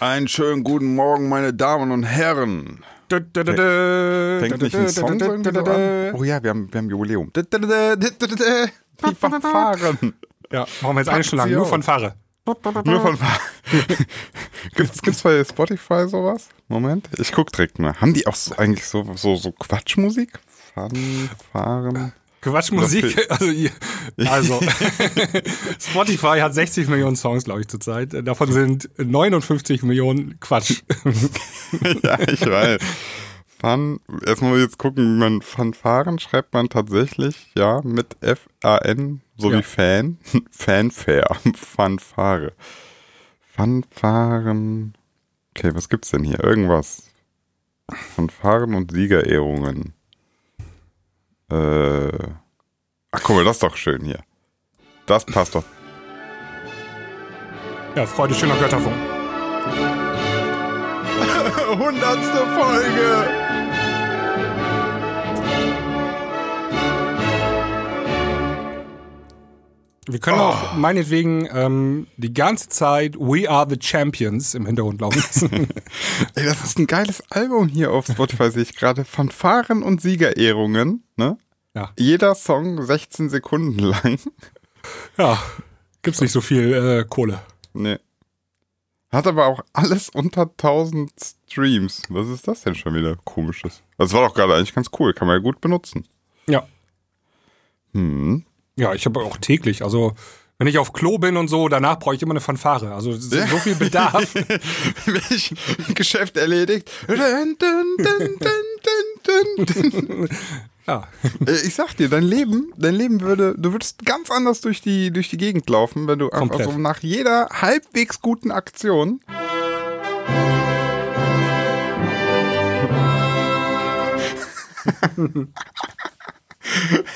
Einen schönen guten Morgen, meine Damen und Herren. Fängt nicht ein Song an? Oh ja, wir haben, wir haben Jubiläum. Die Fanfaren. Ja, machen wir jetzt eine Stunde lang, nur von Fahre. Nur von gibt's, gibt's bei Spotify sowas? Moment, ich guck direkt mal. Haben die auch so, eigentlich so, so, so Quatschmusik? Fanfaren? Quatschmusik, also, also Spotify hat 60 Millionen Songs, glaube ich, zurzeit. Davon sind 59 Millionen Quatsch. ja, ich weiß. Fun, erstmal jetzt gucken, man Fanfaren schreibt man tatsächlich, ja, mit F-A-N, so ja. wie Fan, Fanfare, Fanfare. Fanfaren, okay, was gibt's denn hier? Irgendwas. Fanfaren und Siegerehrungen. Äh, ach guck mal, das ist doch schön hier. Das passt doch. Ja, Freude schöner Götterfunk. Hundertste Folge! Wir können oh. auch meinetwegen ähm, die ganze Zeit We Are the Champions im Hintergrund laufen lassen. Ey, das ist ein geiles Album hier auf Spotify, sehe ich gerade. Fanfaren und Siegerehrungen, ne? Ja. Jeder Song 16 Sekunden lang. Ja, gibt's nicht so viel äh, Kohle. Nee. Hat aber auch alles unter 1000 Streams. Was ist das denn schon wieder komisches? Das war doch gerade eigentlich ganz cool, kann man ja gut benutzen. Ja. Hm. Ja, ich habe auch täglich, also wenn ich auf Klo bin und so, danach brauche ich immer eine Fanfare. Also so viel Bedarf. Welch Geschäft erledigt. ja. Äh, ich sag dir, dein Leben, dein Leben würde, du würdest ganz anders durch die, durch die Gegend laufen, wenn du einfach so nach jeder halbwegs guten Aktion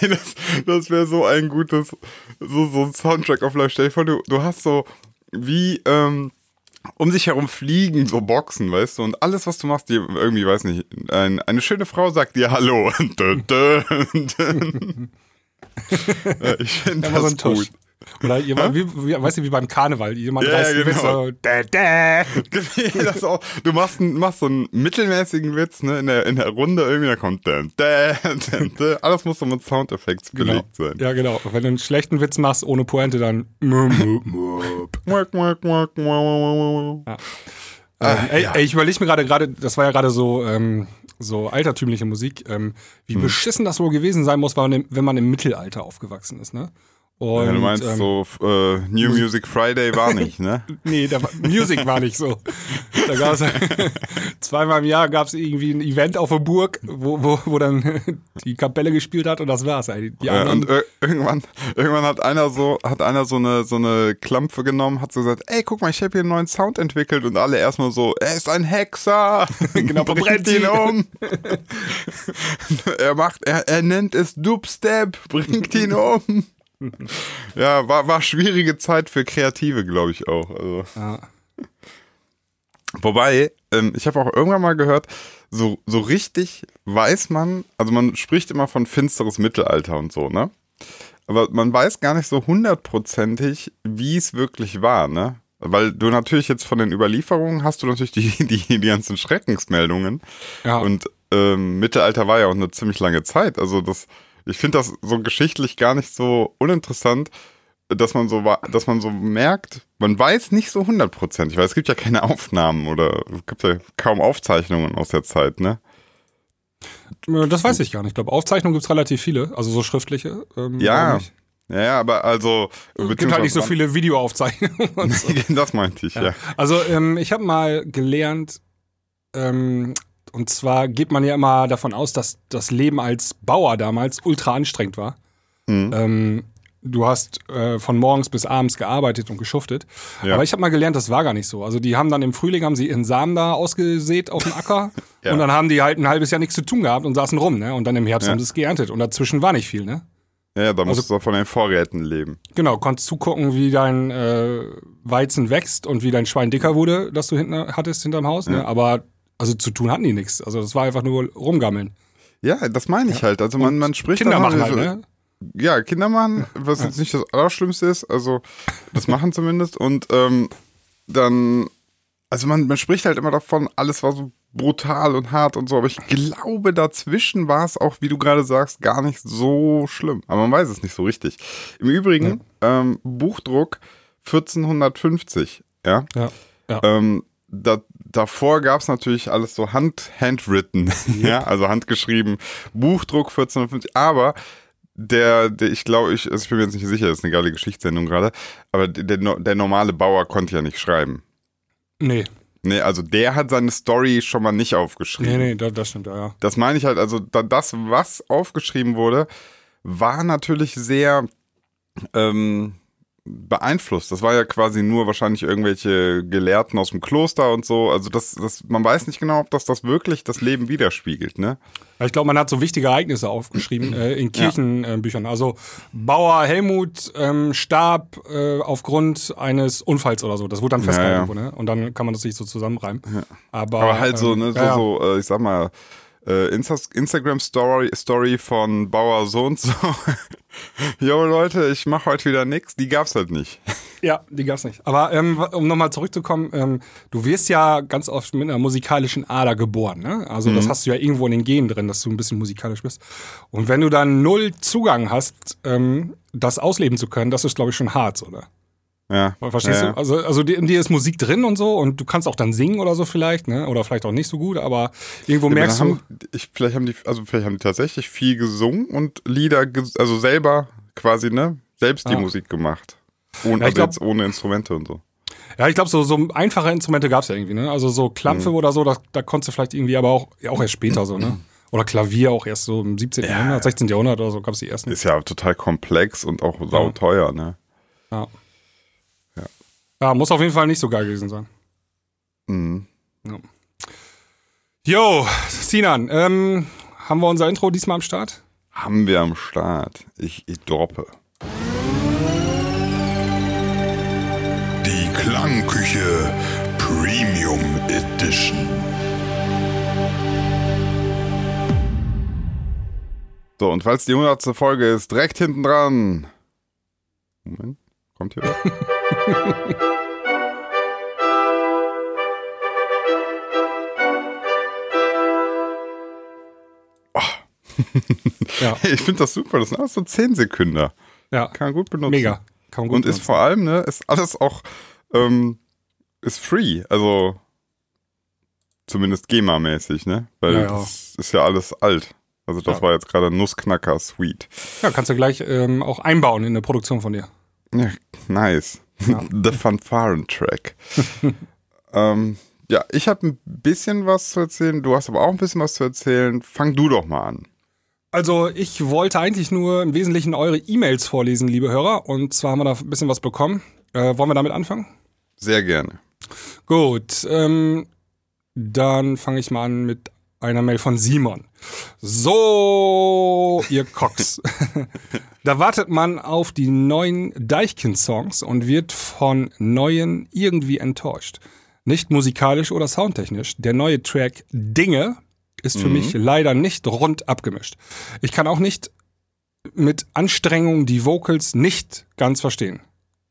das das wäre so ein gutes, so, so ein Soundtrack auf Live. Stell dir vor, du, du hast so wie ähm, um sich herum fliegen so Boxen, weißt du, und alles, was du machst, dir irgendwie, weiß nicht, ein, eine schöne Frau sagt dir Hallo. ich finde das so gut. Oder jemand, wie, wie, weißt du, wie beim Karneval, jemand ja, reißt genau. Witz so, dä, dä. auch, du machst, machst so einen mittelmäßigen Witz, ne, in der, in der Runde irgendwie, da kommt dä, dä, dä, Alles muss so mit Soundeffekts genau. belegt sein. Ja, genau. Wenn du einen schlechten Witz machst ohne Pointe, dann ja. Ähm, ey, ja. ey, ich überlege mir gerade, gerade, das war ja gerade so, ähm, so altertümliche Musik, ähm, wie hm. beschissen das wohl gewesen sein muss, wenn man im Mittelalter aufgewachsen ist, ne? Und, ja, du meinst ähm, so äh, New Music Friday war nicht, ne? nee, da war, Music war nicht so. Da gab's zweimal im Jahr gab es irgendwie ein Event auf der Burg, wo, wo, wo dann die Kapelle gespielt hat und das war's. Die ja, und irgendwann, irgendwann hat einer so hat einer so eine so eine Klampfe genommen, hat so gesagt, ey, guck mal, ich habe hier einen neuen Sound entwickelt und alle erstmal so, er ist ein Hexer, genau, brennt ihn um. er macht, er, er nennt es Dubstep, bringt ihn um. ja, war, war schwierige Zeit für Kreative, glaube ich auch. Also. Ja. Wobei, ähm, ich habe auch irgendwann mal gehört, so, so richtig weiß man, also man spricht immer von finsteres Mittelalter und so, ne? Aber man weiß gar nicht so hundertprozentig, wie es wirklich war, ne? Weil du natürlich jetzt von den Überlieferungen hast du natürlich die, die, die ganzen Schreckensmeldungen. Ja. Und ähm, Mittelalter war ja auch eine ziemlich lange Zeit. Also das, ich finde das so geschichtlich gar nicht so uninteressant, dass man so, dass man so merkt, man weiß nicht so hundertprozentig, weil es gibt ja keine Aufnahmen oder es gibt ja kaum Aufzeichnungen aus der Zeit, ne? Das weiß ich gar nicht. Ich glaube, Aufzeichnungen gibt es relativ viele, also so schriftliche. Ähm, ja. Ja, ja, aber also. Es gibt halt nicht so viele Videoaufzeichnungen. So. das meinte ich, ja. ja. Also, ähm, ich habe mal gelernt, ähm, und zwar geht man ja immer davon aus, dass das Leben als Bauer damals ultra anstrengend war. Mhm. Ähm, du hast äh, von morgens bis abends gearbeitet und geschuftet. Ja. Aber ich habe mal gelernt, das war gar nicht so. Also die haben dann im Frühling haben sie ihren Samen da ausgesät auf dem Acker ja. und dann haben die halt ein halbes Jahr nichts zu tun gehabt und saßen rum, ne? Und dann im Herbst ja. haben sie es geerntet und dazwischen war nicht viel, ne? Ja, da musst also, du von den Vorräten leben. Genau, konntest zugucken, wie dein äh, Weizen wächst und wie dein Schwein dicker wurde, das du hinten hattest hinterm Haus. Ne? Aber also zu tun hatten die nichts. Also das war einfach nur rumgammeln. Ja, das meine ich halt. Also man, man spricht Kinder machen halt, ne? Ja, Kinder machen, was jetzt nicht das Allerschlimmste ist. Also das machen zumindest. Und ähm, dann also man, man spricht halt immer davon, alles war so brutal und hart und so, aber ich glaube, dazwischen war es auch, wie du gerade sagst, gar nicht so schlimm. Aber man weiß es nicht so richtig. Im Übrigen, ja. ähm, Buchdruck 1450, ja. Ja. ja. Ähm, da, davor gab es natürlich alles so hand, handwritten, ja. ja, also handgeschrieben, Buchdruck 1450, aber der, der ich glaube, ich, also ich bin mir jetzt nicht sicher, das ist eine geile Geschichtssendung gerade, aber der, der normale Bauer konnte ja nicht schreiben. Nee. Nee, also der hat seine Story schon mal nicht aufgeschrieben. Nee, nee, das, das stimmt, ja. Das meine ich halt, also das, was aufgeschrieben wurde, war natürlich sehr, ähm, beeinflusst. Das war ja quasi nur wahrscheinlich irgendwelche Gelehrten aus dem Kloster und so. Also das, das, man weiß nicht genau, ob das das wirklich das Leben widerspiegelt, ne? Ich glaube, man hat so wichtige Ereignisse aufgeschrieben äh, in Kirchenbüchern. Ja. also Bauer Helmut ähm, starb äh, aufgrund eines Unfalls oder so. Das wurde dann festgehalten, ja, ja. ne? Und dann kann man das sich so zusammenreimen. Aber, Aber, halt so, ähm, ne, so, so äh, ich sag mal, äh, Insta Instagram Story, Story von Bauer so und so. Jo Leute, ich mache heute wieder nichts. Die gab's halt nicht. Ja, die gab's nicht. Aber ähm, um nochmal zurückzukommen, ähm, du wirst ja ganz oft mit einer musikalischen Ader geboren. Ne? Also mhm. das hast du ja irgendwo in den Genen drin, dass du ein bisschen musikalisch bist. Und wenn du dann null Zugang hast, ähm, das ausleben zu können, das ist glaube ich schon hart, oder? Ja. Verstehst ja, du? Also, also in dir ist Musik drin und so und du kannst auch dann singen oder so vielleicht, ne? Oder vielleicht auch nicht so gut, aber irgendwo ja, merkst du. ich, vielleicht haben die, also vielleicht haben die tatsächlich viel gesungen und Lieder, also selber quasi, ne? Selbst die. Musik gemacht. Ohne, ja, also glaub, jetzt ohne Instrumente und so. Ja, ich glaube, so, so einfache Instrumente gab es ja irgendwie, ne? Also so Klampfe mhm. oder so, da, da konntest du vielleicht irgendwie, aber auch, auch erst später so, ne? Oder Klavier auch erst so im 17. Ja. Jahrhundert, 16. Jahrhundert oder so gab es die ersten. Ist ja total komplex und auch sauteuer, ne? Ja. Ja, muss auf jeden Fall nicht so geil gewesen sein. Mhm. Ja. Jo, Sinan, ähm, haben wir unser Intro diesmal am Start? Haben wir am Start. Ich, ich droppe. Die Klangküche Premium Edition. So, und falls die 100. Folge ist, direkt hinten dran. Moment, kommt hier was? ja. Ich finde das super. Das sind alles so 10 Sekunden. Ja. Kann man gut benutzen. Mega. Kann man gut Und benutzen. ist vor allem, ne, ist alles auch, ähm, ist free. Also, zumindest GEMA-mäßig, ne? Weil ja, ja. das ist ja alles alt. Also, das ja. war jetzt gerade Nussknacker Sweet. Ja, kannst du gleich ähm, auch einbauen in eine Produktion von dir. Ja, nice. The Fanfaren-Track. ähm, ja, ich habe ein bisschen was zu erzählen. Du hast aber auch ein bisschen was zu erzählen. Fang du doch mal an. Also ich wollte eigentlich nur im Wesentlichen eure E-Mails vorlesen, liebe Hörer. Und zwar haben wir da ein bisschen was bekommen. Äh, wollen wir damit anfangen? Sehr gerne. Gut, ähm, dann fange ich mal an mit einer Mail von Simon. So, ihr Cox. da wartet man auf die neuen Deichkind-Songs und wird von neuen irgendwie enttäuscht. Nicht musikalisch oder soundtechnisch. Der neue Track Dinge ist für mhm. mich leider nicht rund abgemischt. Ich kann auch nicht mit Anstrengung die Vocals nicht ganz verstehen.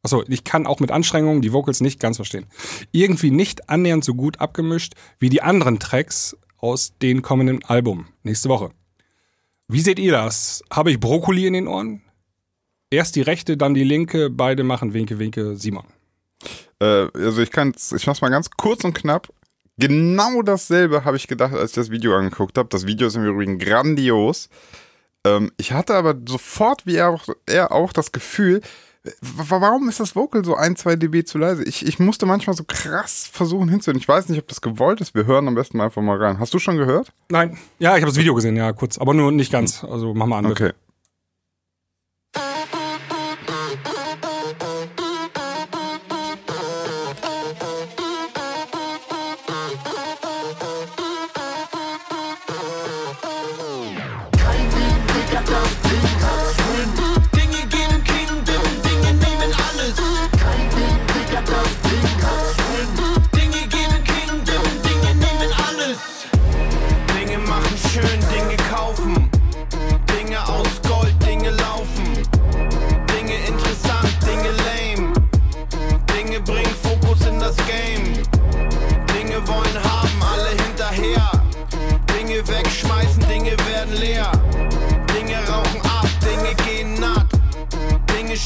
Achso, ich kann auch mit Anstrengungen die Vocals nicht ganz verstehen. Irgendwie nicht annähernd so gut abgemischt wie die anderen Tracks aus den kommenden Album nächste Woche. Wie seht ihr das? Habe ich Brokkoli in den Ohren? Erst die rechte, dann die linke, beide machen Winke, Winke, Simon. Äh, also ich kann, ich mach's mal ganz kurz und knapp. Genau dasselbe habe ich gedacht, als ich das Video angeguckt habe. Das Video ist im Übrigen grandios. Ähm, ich hatte aber sofort, wie er auch, er auch das Gefühl, warum ist das Vocal so ein, zwei dB zu leise? Ich, ich musste manchmal so krass versuchen hinzuhören. Ich weiß nicht, ob das gewollt ist. Wir hören am besten mal einfach mal rein. Hast du schon gehört? Nein. Ja, ich habe das Video gesehen, ja, kurz. Aber nur nicht ganz. Also mach mal an. Okay.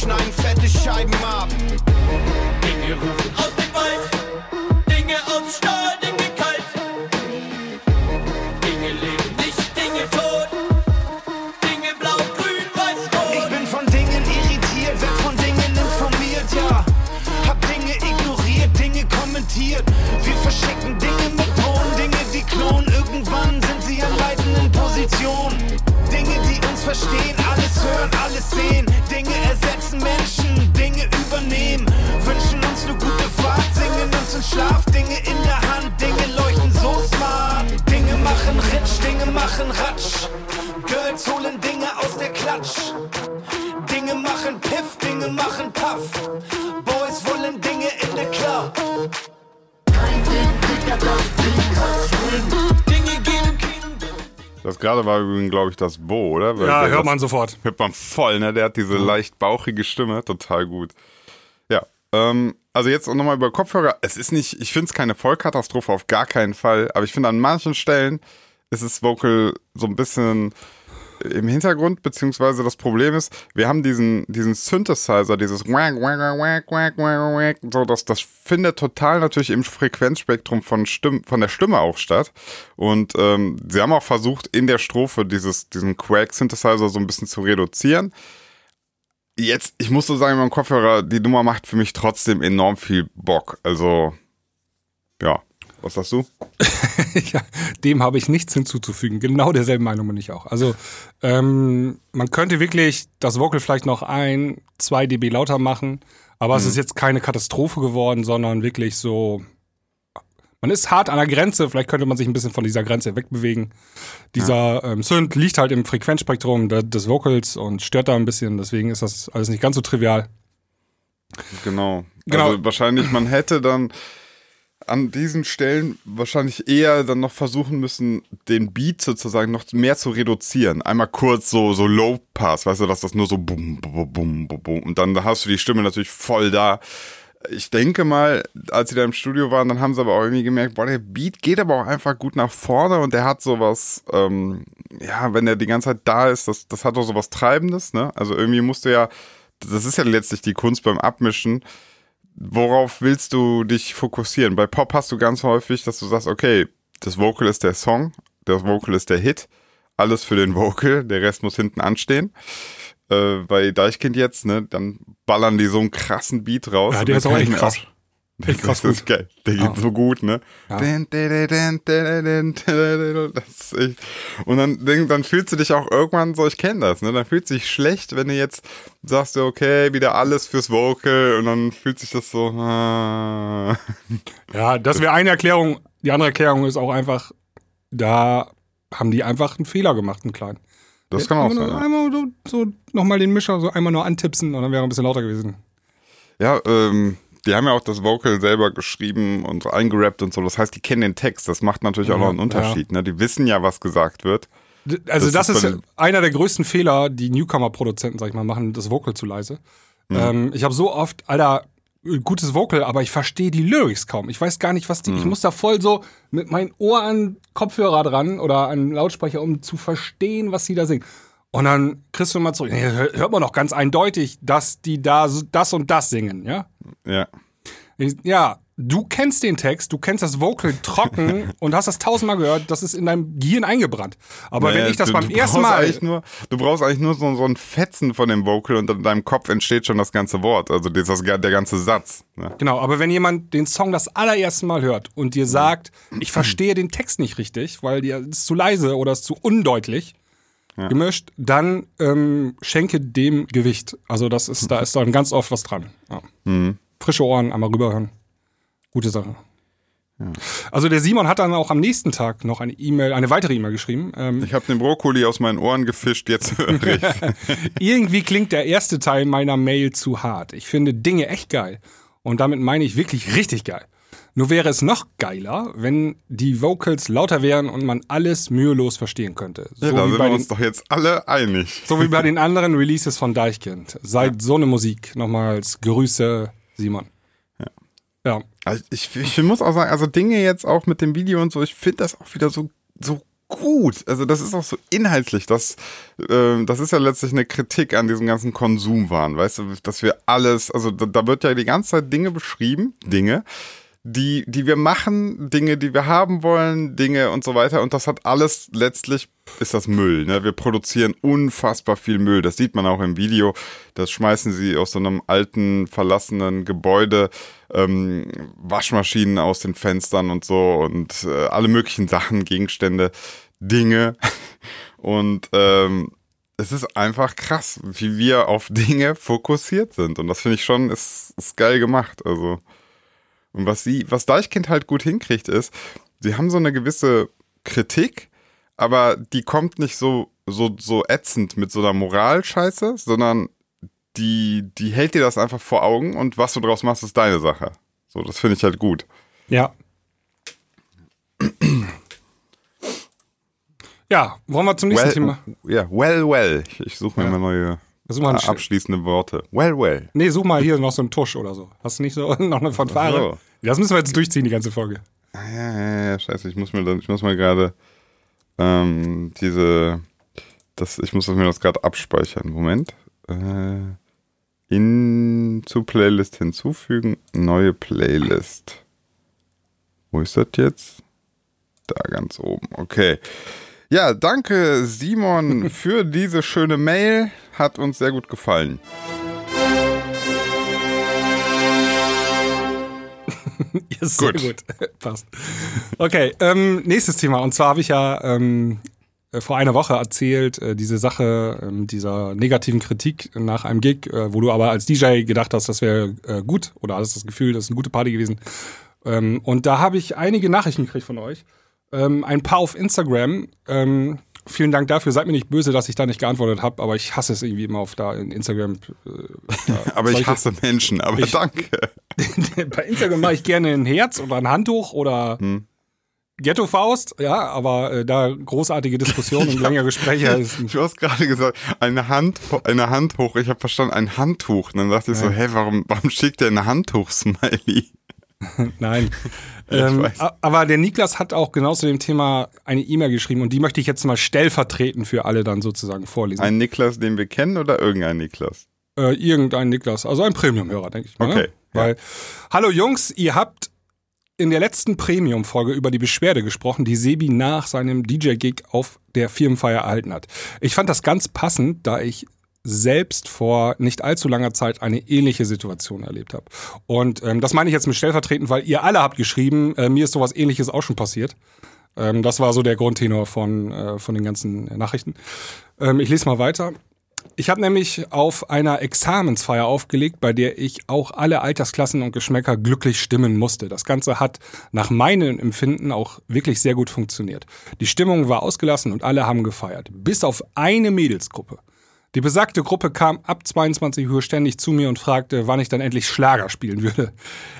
Schneiden fette Scheiben ab. War übrigens, glaube ich, das Bo, oder? Weil Ja, hört das- man sofort. Hört man voll, ne? Der hat diese leicht bauchige Stimme, total gut. Ja, ähm, also jetzt nochmal über Kopfhörer. Es ist nicht, ich finde es keine Vollkatastrophe, auf gar keinen Fall. Aber ich finde, an manchen Stellen ist das Vocal so ein bisschen im Hintergrund, beziehungsweise das Problem ist, wir haben diesen, diesen Synthesizer, dieses Wack, Wack, Wack, Wack, Wack, Wack, so, das, das findet total natürlich im Frequenzspektrum von, Stimm, von der Stimme auch statt. Und ähm, sie haben auch versucht, in der Strophe dieses, diesen Quack-Synthesizer so ein bisschen zu reduzieren. Jetzt, ich muss so sagen, beim Kopfhörer, die Nummer macht für mich trotzdem enorm viel Bock. Also, ja. Was sagst du? ja, dem habe ich nichts hinzuzufügen. Genau derselben Meinung bin ich auch. Also ähm, man könnte wirklich das Vocal vielleicht noch ein, zwei dB lauter machen, aber es ist jetzt keine Katastrophe geworden, sondern wirklich so. Man ist hart an der Grenze, vielleicht könnte man sich ein bisschen von dieser Grenze wegbewegen. Dieser ähm, Synth liegt halt im Frequenzspektrum de- des Vocals und stört da ein bisschen, deswegen ist das alles nicht ganz so trivial. Genau. Genau. Also wahrscheinlich, man hätte dann an diesen Stellen wahrscheinlich eher dann noch versuchen müssen, den Beat sozusagen noch mehr zu reduzieren. Einmal kurz so, so Low Pass, weißt du, dass das nur so bum, bum, bum, bum, bum. Und dann hast du die Stimme natürlich voll da. Ich denke mal, als sie da im Studio waren, dann haben sie aber auch irgendwie gemerkt, boah, der Beat geht aber auch einfach gut nach vorne und der hat sowas, ähm, ja, wenn der die ganze Zeit da ist, das, das hat auch sowas Treibendes, ne? Also irgendwie musst du ja, das ist ja letztlich die Kunst beim Abmischen, worauf willst du dich fokussieren? Bei Pop hast du ganz häufig, dass du sagst, okay, das Vocal ist der Song, das Vocal ist der Hit, alles für den Vocal, der Rest muss hinten anstehen. Äh, bei Deichkind jetzt, ne, dann ballern die so einen krassen Beat raus. Ja, der ist auch echt krass. Echt krass das ist geil. Der geht Ja. so gut, ne? Ja. Das echt. Und dann, dann fühlst du dich auch irgendwann so, ich kenne das, ne? Dann fühlt sich schlecht, wenn du jetzt sagst, okay, wieder alles fürs Vocal und dann fühlt sich das so. Ah. Ja, das wäre eine Erklärung. Die andere Erklärung ist auch einfach, da haben die einfach einen Fehler gemacht, einen kleinen. Das kann auch sein. Einmal so, so nochmal den Mischer so einmal nur antipsen und dann wäre er ein bisschen lauter gewesen. ja ähm, die haben ja auch das Vocal selber geschrieben und eingerappt und so. Das heißt, die kennen den Text. Das macht natürlich auch Ja, noch einen Unterschied. Ne? Die wissen ja, was gesagt wird. Also das, Das ist ist, einer der größten Fehler, die Newcomer-Produzenten, sag ich mal, machen, das Vocal zu leise. Mhm. Ähm, ich habe so oft, Alter, gutes Vocal, aber ich verstehe die Lyrics kaum. Ich weiß gar nicht, was die. Ich Mhm. muss da voll so mit meinem Ohr an Kopfhörer dran oder an Lautsprecher, um zu verstehen, was sie da singen. Und dann kriegst du mal zurück. Hört man doch ganz eindeutig, dass die da das und das singen, ja? Ja. Ich- Ja, du kennst den Text, du kennst das Vocal trocken und hast das tausendmal gehört, das ist in deinem Gehirn eingebrannt. Aber wenn Naja, ich das du, beim du ersten Mal. Nur, du brauchst eigentlich nur so, so ein Fetzen von dem Vocal und in deinem Kopf entsteht schon das ganze Wort. Also das, das, der ganze Satz. Ne? Genau, aber wenn jemand den Song das allererste Mal hört und dir sagt, ich verstehe den Text nicht richtig, weil dir ist zu leise oder ist zu undeutlich gemischt, dann ähm, schenke dem Gewicht. Also das ist, da ist dann ganz oft was dran. Ja. Mhm. Frische Ohren, einmal rüberhören. Gute Sache. Also der Simon hat dann auch am nächsten Tag noch eine E-Mail, eine weitere E-Mail geschrieben. Ähm, Ich habe den Brokkoli aus meinen Ohren gefischt, jetzt höre ich. Irgendwie klingt der erste Teil meiner Mail zu hart. Ich finde Dinge echt geil. Und damit meine ich wirklich richtig geil. Nur wäre es noch geiler, wenn die Vocals lauter wären und man alles mühelos verstehen könnte. So, Ja, da sind wir uns doch jetzt alle einig. so wie bei den anderen Releases von Deichkind. Seid so eine Musik. Nochmals Grüße, Simon. Ja. Also ich, ich muss auch sagen, also Dinge jetzt auch mit dem Video und so, ich finde das auch wieder so, so gut. Also das ist auch so inhaltlich. Das, ähm, das ist ja letztlich eine Kritik an diesem ganzen Konsumwahn, weißt du, dass wir alles, also da, da wird ja die ganze Zeit Dinge beschrieben, Dinge, die, die wir machen, Dinge, die wir haben wollen, Dinge und so weiter. Und das hat alles letztlich ist das Müll. Ne? Wir produzieren unfassbar viel Müll. Das sieht man auch im Video. Das schmeißen sie aus so einem alten, verlassenen Gebäude, ähm, Waschmaschinen aus den Fenstern und so und äh, alle möglichen Sachen, Gegenstände, Dinge. Und ähm, es ist einfach krass, wie wir auf Dinge fokussiert sind. Und das finde ich schon, ist, ist geil gemacht. Also. Und was sie, was Deichkind halt gut hinkriegt, ist, sie haben so eine gewisse Kritik, aber die kommt nicht so, so, so ätzend mit so einer Moralscheiße, sondern die, die hält dir das einfach vor Augen und was du draus machst, ist deine Sache. So, das finde ich halt gut. Ja. Ja, wollen wir zum nächsten Well, Thema? ja, well, well. Ich, ich suche mir Ja. mal neue mal äh, Sch- abschließende Worte. Well, well. Nee, such mal hier noch so einen Tusch oder so. Hast du nicht so noch eine Fanfare? Das müssen wir jetzt durchziehen, die ganze Folge. Ah, Ja, ja, ja, scheiße, ich muss mir, ich gerade ähm, diese, das, ich muss mir das gerade abspeichern. Moment. Äh, in zu Playlist hinzufügen, neue Playlist. Wo ist das jetzt? Da ganz oben. Okay. Ja, danke Simon für diese schöne Mail. Hat uns sehr gut gefallen. Ja, sehr Gut. gut. Passt. Okay, ähm, nächstes Thema. Und zwar habe ich ja ähm, äh, vor einer Woche erzählt, äh, diese Sache ähm, dieser negativen Kritik nach einem Gig, äh, wo du aber als DJ gedacht hast, das wäre äh, gut oder hattest das Gefühl, das ist eine gute Party gewesen. Ähm, und da habe ich einige Nachrichten gekriegt von euch. Ähm, ein paar auf Instagram. Ähm, vielen Dank dafür. Seid mir nicht böse, dass ich da nicht geantwortet habe, aber ich hasse es irgendwie immer auf da in Instagram. Äh, da Aber ich hasse Menschen, aber Ich- danke. bei Instagram mache ich gerne ein Herz oder ein Handtuch oder Ghetto-Faust, ja, aber äh, da großartige Diskussionen und längere Gespräche ist. Du hast gerade gesagt, eine Hand, eine Hand hoch. Ich habe verstanden, ein Handtuch. Und dann dachte ich so, hä, warum, warum schickt der ein Handtuch-Smiley? Nein. Ja, ähm, aber der Niklas hat auch genau zu dem Thema eine E-Mail geschrieben und die möchte ich jetzt mal stellvertretend für alle dann sozusagen vorlesen. Ein Niklas, den wir kennen oder irgendein Niklas? äh, irgendein Niklas, also ein Premium-Hörer, denke ich mal. Okay, Ne? Weil, hallo Jungs, ihr habt in der letzten Premium-Folge über die Beschwerde gesprochen, die Sebi nach seinem DJ-Gig auf der Firmenfeier erhalten hat. Ich fand das ganz passend, da ich selbst vor nicht allzu langer Zeit eine ähnliche Situation erlebt habe. Und ähm, das meine ich jetzt mit stellvertretend, weil ihr alle habt geschrieben, äh, mir ist sowas ähnliches auch schon passiert. Ähm, das war so der Grundtenor von, äh, von den ganzen Nachrichten. Ähm, ich lese mal weiter. Ich habe nämlich auf einer Examensfeier aufgelegt, bei der ich auch alle Altersklassen und Geschmäcker glücklich stimmen musste. Das Ganze hat nach meinem Empfinden auch wirklich sehr gut funktioniert. Die Stimmung war ausgelassen und alle haben gefeiert. Bis auf eine Mädelsgruppe. Die besagte Gruppe kam ab 22 Uhr ständig zu mir und fragte, wann ich dann endlich Schlager spielen würde.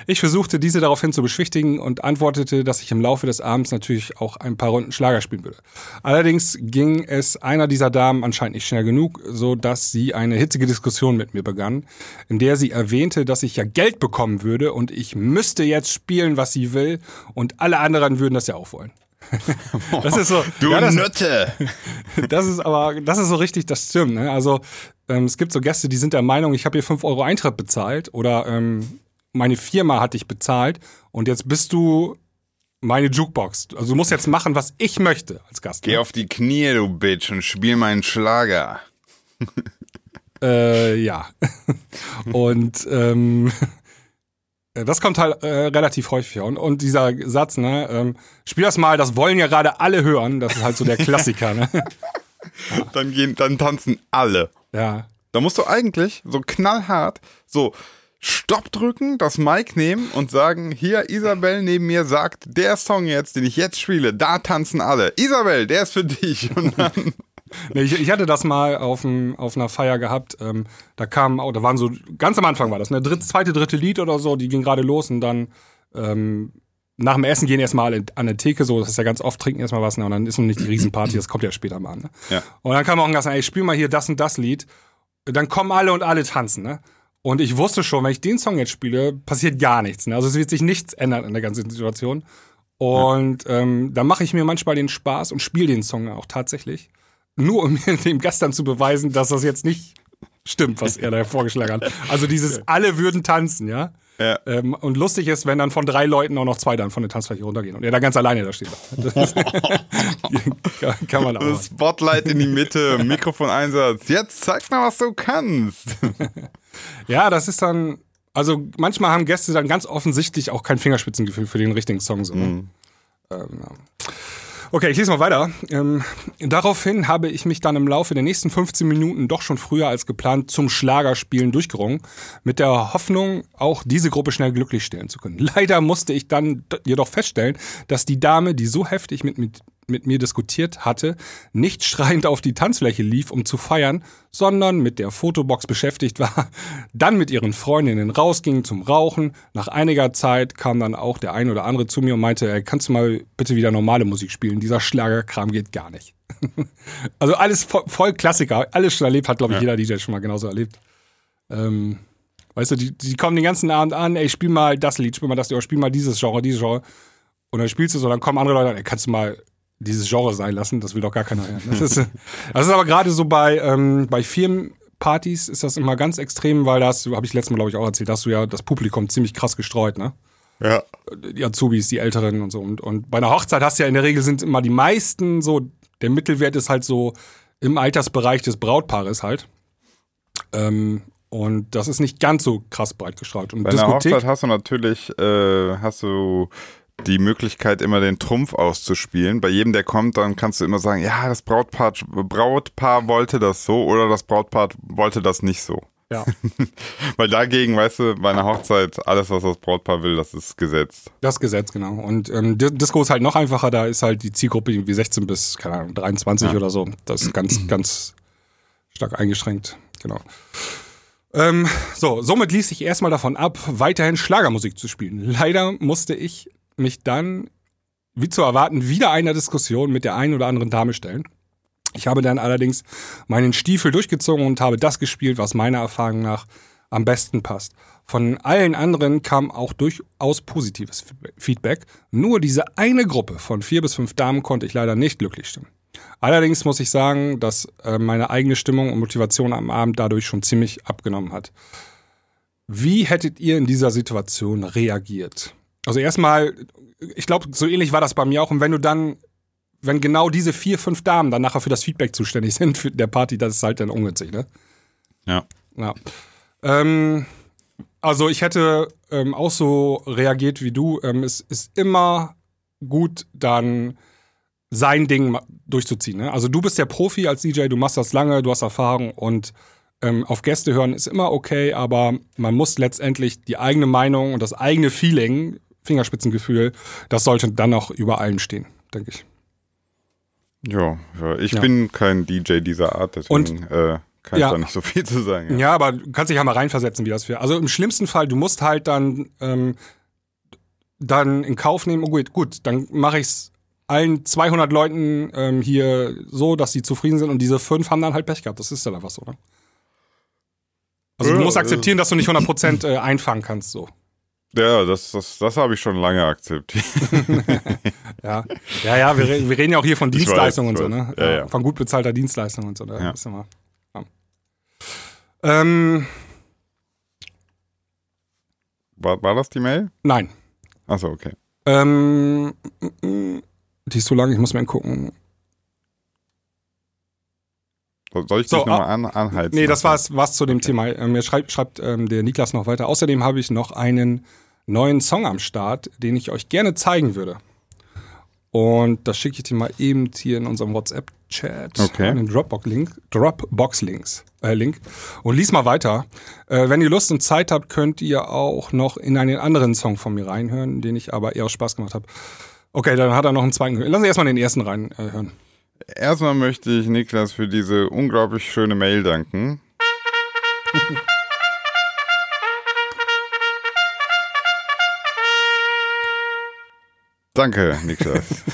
Ich versuchte, diese daraufhin zu beschwichtigen und antwortete, dass ich im Laufe des Abends natürlich auch ein paar Runden Schlager spielen würde. Allerdings ging es einer dieser Damen anscheinend nicht schnell genug, so dass sie eine hitzige Diskussion mit mir begann, in der sie erwähnte, dass ich ja Geld bekommen würde und ich müsste jetzt spielen, was sie will und alle anderen würden das ja auch wollen. Das ist so. Du ja, das, Nutte! das ist aber, das ist so richtig, das stimmt. Ne? Also ähm, es gibt so Gäste, die sind der Meinung, ich habe hier 5 Euro Eintritt bezahlt oder ähm, meine Firma hat dich bezahlt und jetzt bist du meine Jukebox. Also du musst jetzt machen, was ich möchte als Gast. Geh Ne? auf die Knie, du Bitch, und spiel meinen Schlager. Äh, ja. und ähm, das kommt halt äh, relativ häufig vor. Und, und dieser Satz, ne, ähm, spiel das mal, das wollen ja gerade alle hören. Das ist halt so der Klassiker, ne? Dann gehen, dann tanzen alle. Ja. Da musst du eigentlich so knallhart so Stopp drücken, das Mic nehmen und sagen, hier Isabel neben mir sagt, der Song jetzt, den ich jetzt spiele, da tanzen alle. Isabel, der ist für dich. Und dann, Nee, ich, ich hatte das mal auf, dem, auf einer Feier gehabt. Ähm, da kam, oh, da waren so, ganz am Anfang war das, ne? Dritt, zweite, dritte Lied oder so, die ging gerade los und dann ähm, nach dem Essen gehen erstmal an eine Theke, so, das ist ja ganz oft, trinken erstmal was, ne? Und dann ist noch nicht die Riesenparty, das kommt ja später mal an. Ne? Ja. Und dann kam auch ein Gast, ey, spiel mal hier das und das Lied. Dann kommen alle und alle tanzen, ne? Und ich wusste schon, wenn ich den Song jetzt spiele, passiert gar nichts. Ne? Also es wird sich nichts ändern in der ganzen Situation. Und ähm, da mache ich mir manchmal den Spaß und spiele den Song auch tatsächlich. Nur um dem Gast dann zu beweisen, dass das jetzt nicht stimmt, was er da vorgeschlagen hat. Also dieses alle würden tanzen, ja. Ja. Ähm, und lustig ist, wenn dann von drei Leuten auch noch zwei dann von der Tanzfläche runtergehen und er da ganz alleine da steht. Das kann- man auch. Spotlight in die Mitte, Mikrofoneinsatz. Jetzt zeig mal, was du kannst. Ja, das ist dann, also manchmal haben Gäste dann ganz offensichtlich auch kein Fingerspitzengefühl für den richtigen Song. So, ne? ähm, ja. Okay, ich lese mal weiter. Ähm, daraufhin habe ich mich dann im Laufe der nächsten 15 Minuten doch schon früher als geplant zum Schlagerspielen durchgerungen, mit der Hoffnung, auch diese Gruppe schnell glücklich stellen zu können. Leider musste ich dann jedoch feststellen, dass die Dame, die so heftig mit, mit, mit mir diskutiert hatte, nicht schreiend auf die Tanzfläche lief, um zu feiern, sondern mit der Fotobox beschäftigt war, dann mit ihren Freundinnen rausging zum Rauchen. Nach einiger Zeit kam dann auch der ein oder andere zu mir und meinte, ey, kannst du mal bitte wieder normale Musik spielen? Dieser Schlagerkram geht gar nicht. also alles voll, voll Klassiker, alles schon erlebt, hat glaube ich jeder DJ schon mal genauso erlebt. Ähm, weißt du, die, die kommen den ganzen Abend an, ey, spiel mal das Lied, spiel mal das Lied, spiel mal dieses Genre, dieses Genre. Und dann spielst du so, dann kommen andere Leute an, ey, kannst du mal dieses Genre sein lassen, das will doch gar keiner hören. Das ist, das ist aber gerade so bei, ähm, bei Firmenpartys ist das immer ganz extrem, weil das, habe ich letztes Mal, glaube ich, auch erzählt, hast du ja das Publikum ziemlich krass gestreut, ne? Ja. die Azubis, die Älteren und so. Und, und bei einer Hochzeit hast du ja in der Regel sind immer die meisten so, der Mittelwert ist halt so im Altersbereich des Brautpaares halt. Ähm, und das ist nicht ganz so krass breit gestreut. Und Bei einer Diskothek, Hochzeit hast du natürlich, äh, hast du die Möglichkeit, immer den Trumpf auszuspielen. Bei jedem, der kommt, dann kannst du immer sagen, ja, das Brautpaar, Brautpaar wollte das so oder das Brautpaar wollte das nicht so. ja, Weil dagegen, weißt du, bei einer Hochzeit, alles, was das Brautpaar will, das ist gesetzt. das Gesetz, genau. Und ähm, Di- Disco ist halt noch einfacher, da ist halt die Zielgruppe irgendwie 16 bis, keine Ahnung, 23 oder so. Das ist ganz, ganz stark eingeschränkt, genau. Ähm, so, somit ließ ich erstmal davon ab, weiterhin Schlagermusik zu spielen. Leider musste ich mich dann, wie zu erwarten, wieder einer Diskussion mit der einen oder anderen Dame stellen. Ich habe dann allerdings meinen Stiefel durchgezogen und habe das gespielt, was meiner Erfahrung nach am besten passt. Von allen anderen kam auch durchaus positives Feedback. Nur diese eine Gruppe von vier bis fünf Damen konnte ich leider nicht glücklich stimmen. Allerdings muss ich sagen, dass äh, meine eigene Stimmung und Motivation am Abend dadurch schon ziemlich abgenommen hat. Wie hättet ihr in dieser Situation reagiert? Also erstmal, ich glaube, so ähnlich war das bei mir auch. Und wenn du dann, wenn genau diese vier, fünf Damen dann nachher für das Feedback zuständig sind für der Party, das ist halt dann ungünstig, ne? Ja. Ja. Ähm, also ich hätte ähm, auch so reagiert wie du. Ähm, es ist immer gut, dann sein Ding durchzuziehen. Ne? Also du bist der Profi als DJ, du machst das lange, du hast Erfahrung und ähm, auf Gäste hören ist immer okay, aber man muss letztendlich die eigene Meinung und das eigene Feeling, Fingerspitzengefühl, das sollte dann auch über allem stehen, denke ich. Ja, ja ich Ja. bin kein DJ dieser Art, deswegen äh, kann Ja. ich da nicht so viel zu sagen. Ja, aber du kannst dich ja mal reinversetzen, wie das wäre. Also im schlimmsten Fall, du musst halt dann, ähm, dann in Kauf nehmen, oh gut, gut, dann mache ich's allen 200 Leuten ähm, hier so, dass sie zufrieden sind und diese fünf haben dann halt Pech gehabt. Das ist dann einfach so, ne? Also du Ja, musst äh. akzeptieren, dass du nicht 100% äh, einfangen kannst, so. Ja, das, das, das habe ich schon lange akzeptiert. Ja, ja, ja wir, wir reden ja auch hier von Dienstleistungen und so, ne? Ja, ja. Von gut bezahlter Dienstleistung und so. Ne? Ja. Ist immer, ja. Ähm, War, war das die Mail? nein. Achso, okay. Ähm, die ist so lang, ich muss mal gucken. Soll ich So, dich nochmal an, anheizen? Nee, das war's, war's zu dem Thema. Ähm, mir schreibt, schreibt ähm, der Niklas noch weiter. Außerdem habe ich noch einen neuen Song am Start, den ich euch gerne zeigen würde. Und das schicke ich dir mal eben hier in unserem WhatsApp-Chat. Okay. Den Dropbox-Link. Dropbox-Links. Äh, Link. Und lies mal weiter. Äh, wenn ihr Lust und Zeit habt, könnt ihr auch noch in einen anderen Song von mir reinhören, den ich aber eher aus Spaß gemacht habe. Okay, dann hat er noch einen zweiten. Lass uns erstmal den ersten reinhören. Äh. Erstmal möchte ich Niklas für diese unglaublich schöne Mail danken. Danke, Niklas.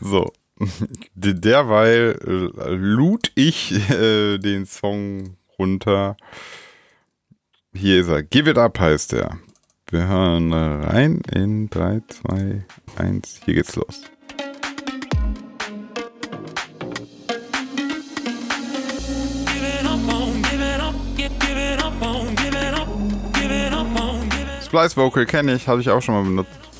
So. D- Derweil lud ich äh, den Song runter. Hier ist er. Give It Up heißt er. Wir hören rein in 3, 2, 1. Hier geht's los. Splice Vocal kenne ich, habe ich auch schon mal benutzt.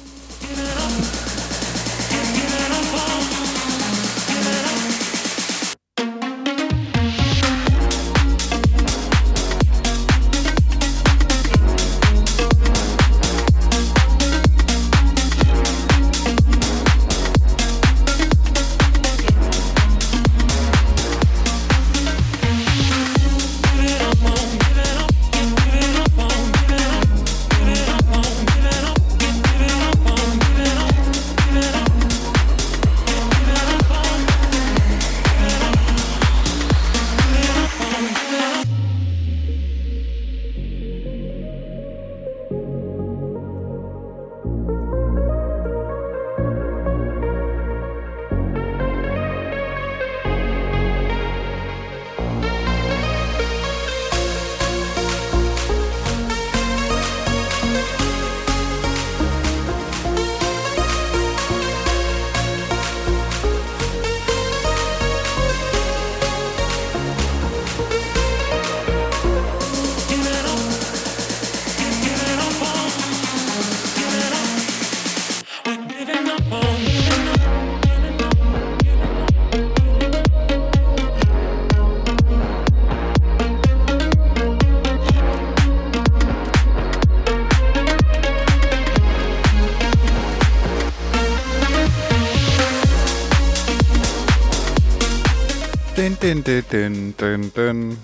Din, din, din.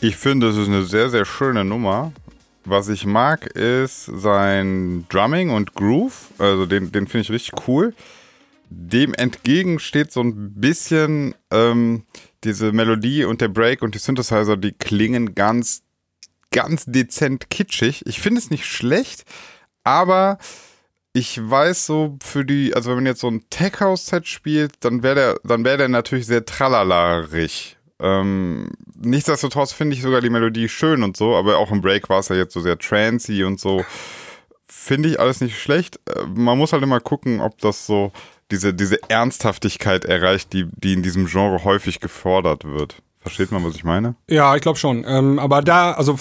Ich finde, das ist eine sehr, sehr schöne Nummer. Was ich mag, ist sein Drumming und Groove. Also den, den finde ich richtig cool. Dem entgegen steht so ein bisschen ähm, diese Melodie und der Break und die Synthesizer, die klingen ganz, ganz dezent kitschig. Ich finde es nicht schlecht, aber ich weiß so für die, also wenn man jetzt so ein Tech House Set spielt, dann wäre der, dann wäre der natürlich sehr tralalarig. Ähm, nichtsdestotrotz finde ich sogar die Melodie schön und so, aber auch im Break war es ja jetzt so sehr trancy und so. Finde ich alles nicht schlecht. Äh, Man muss halt immer gucken, ob das so diese, diese Ernsthaftigkeit erreicht, die, die in diesem Genre häufig gefordert wird. Versteht man, was ich meine? Ja, ich glaube schon. Ähm, aber da, also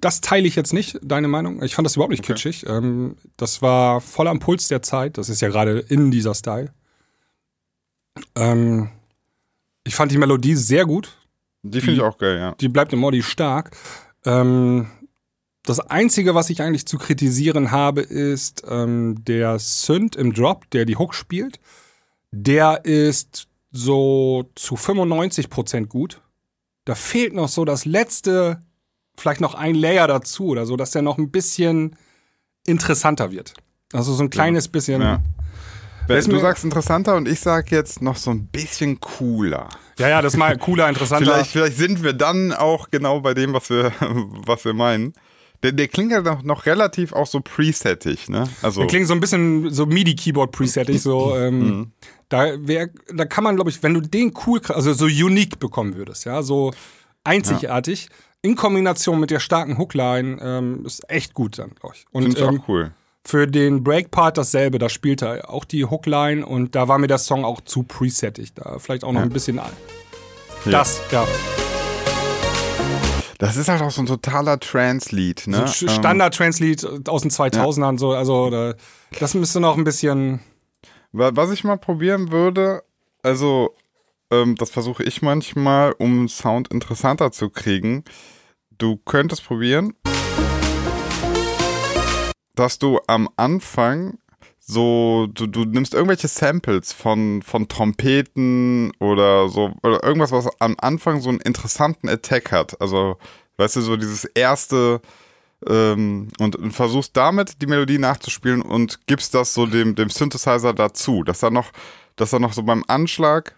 das teile ich jetzt nicht, deine Meinung. Ich fand das überhaupt nicht kitschig. Ähm, das war voll am Puls der Zeit. Das ist ja gerade in dieser Style. Ähm, ich fand die Melodie sehr gut. Die finde ich auch geil, ja. Die bleibt im Modi stark. Ähm, das Einzige, was ich eigentlich zu kritisieren habe, ist ähm, der Synth im Drop, der die Hook spielt. Der ist so zu 95% gut. Da fehlt noch so das letzte, vielleicht noch ein Layer dazu oder so, dass der noch ein bisschen interessanter wird. Also so ein kleines bisschen. Ja. Du sagst interessanter und ich sag jetzt noch so ein bisschen cooler. Ja, ja, das mal cooler, interessanter. Vielleicht, vielleicht sind wir dann auch genau bei dem, was wir, was wir meinen. Der, der klingt ja noch, noch relativ auch so presetig, ne? Also, Der klingt so ein bisschen so MIDI-Keyboard-Presetig, so. Ähm, da, wär, da kann man, glaube ich, wenn du den cool, also so unique bekommen würdest, ja, so einzigartig, in Kombination mit der starken Hookline, ähm, ist echt gut dann, glaube ich. Und ich ähm, auch cool. für den Breakpart dasselbe, da spielt er auch die Hookline und da war mir der Song auch zu presetig. Da vielleicht auch noch ein bisschen ein. Das, ja. Das ist halt auch so ein totaler Trance-Lied, ne? So ein Standard-Translead aus den 2000ern, so, also da, das müsste noch ein bisschen. Wa- Was ich mal probieren würde, also ähm, das versuche ich manchmal, um Sound interessanter zu kriegen. Du könntest probieren, dass du am Anfang so, du, du nimmst irgendwelche Samples von, von Trompeten oder so, oder irgendwas, was am Anfang so einen interessanten Attack hat. Also, weißt du, so dieses erste, ähm, und, und versuchst damit die Melodie nachzuspielen und gibst das so dem, dem Synthesizer dazu, dass da noch, dass da noch so beim Anschlag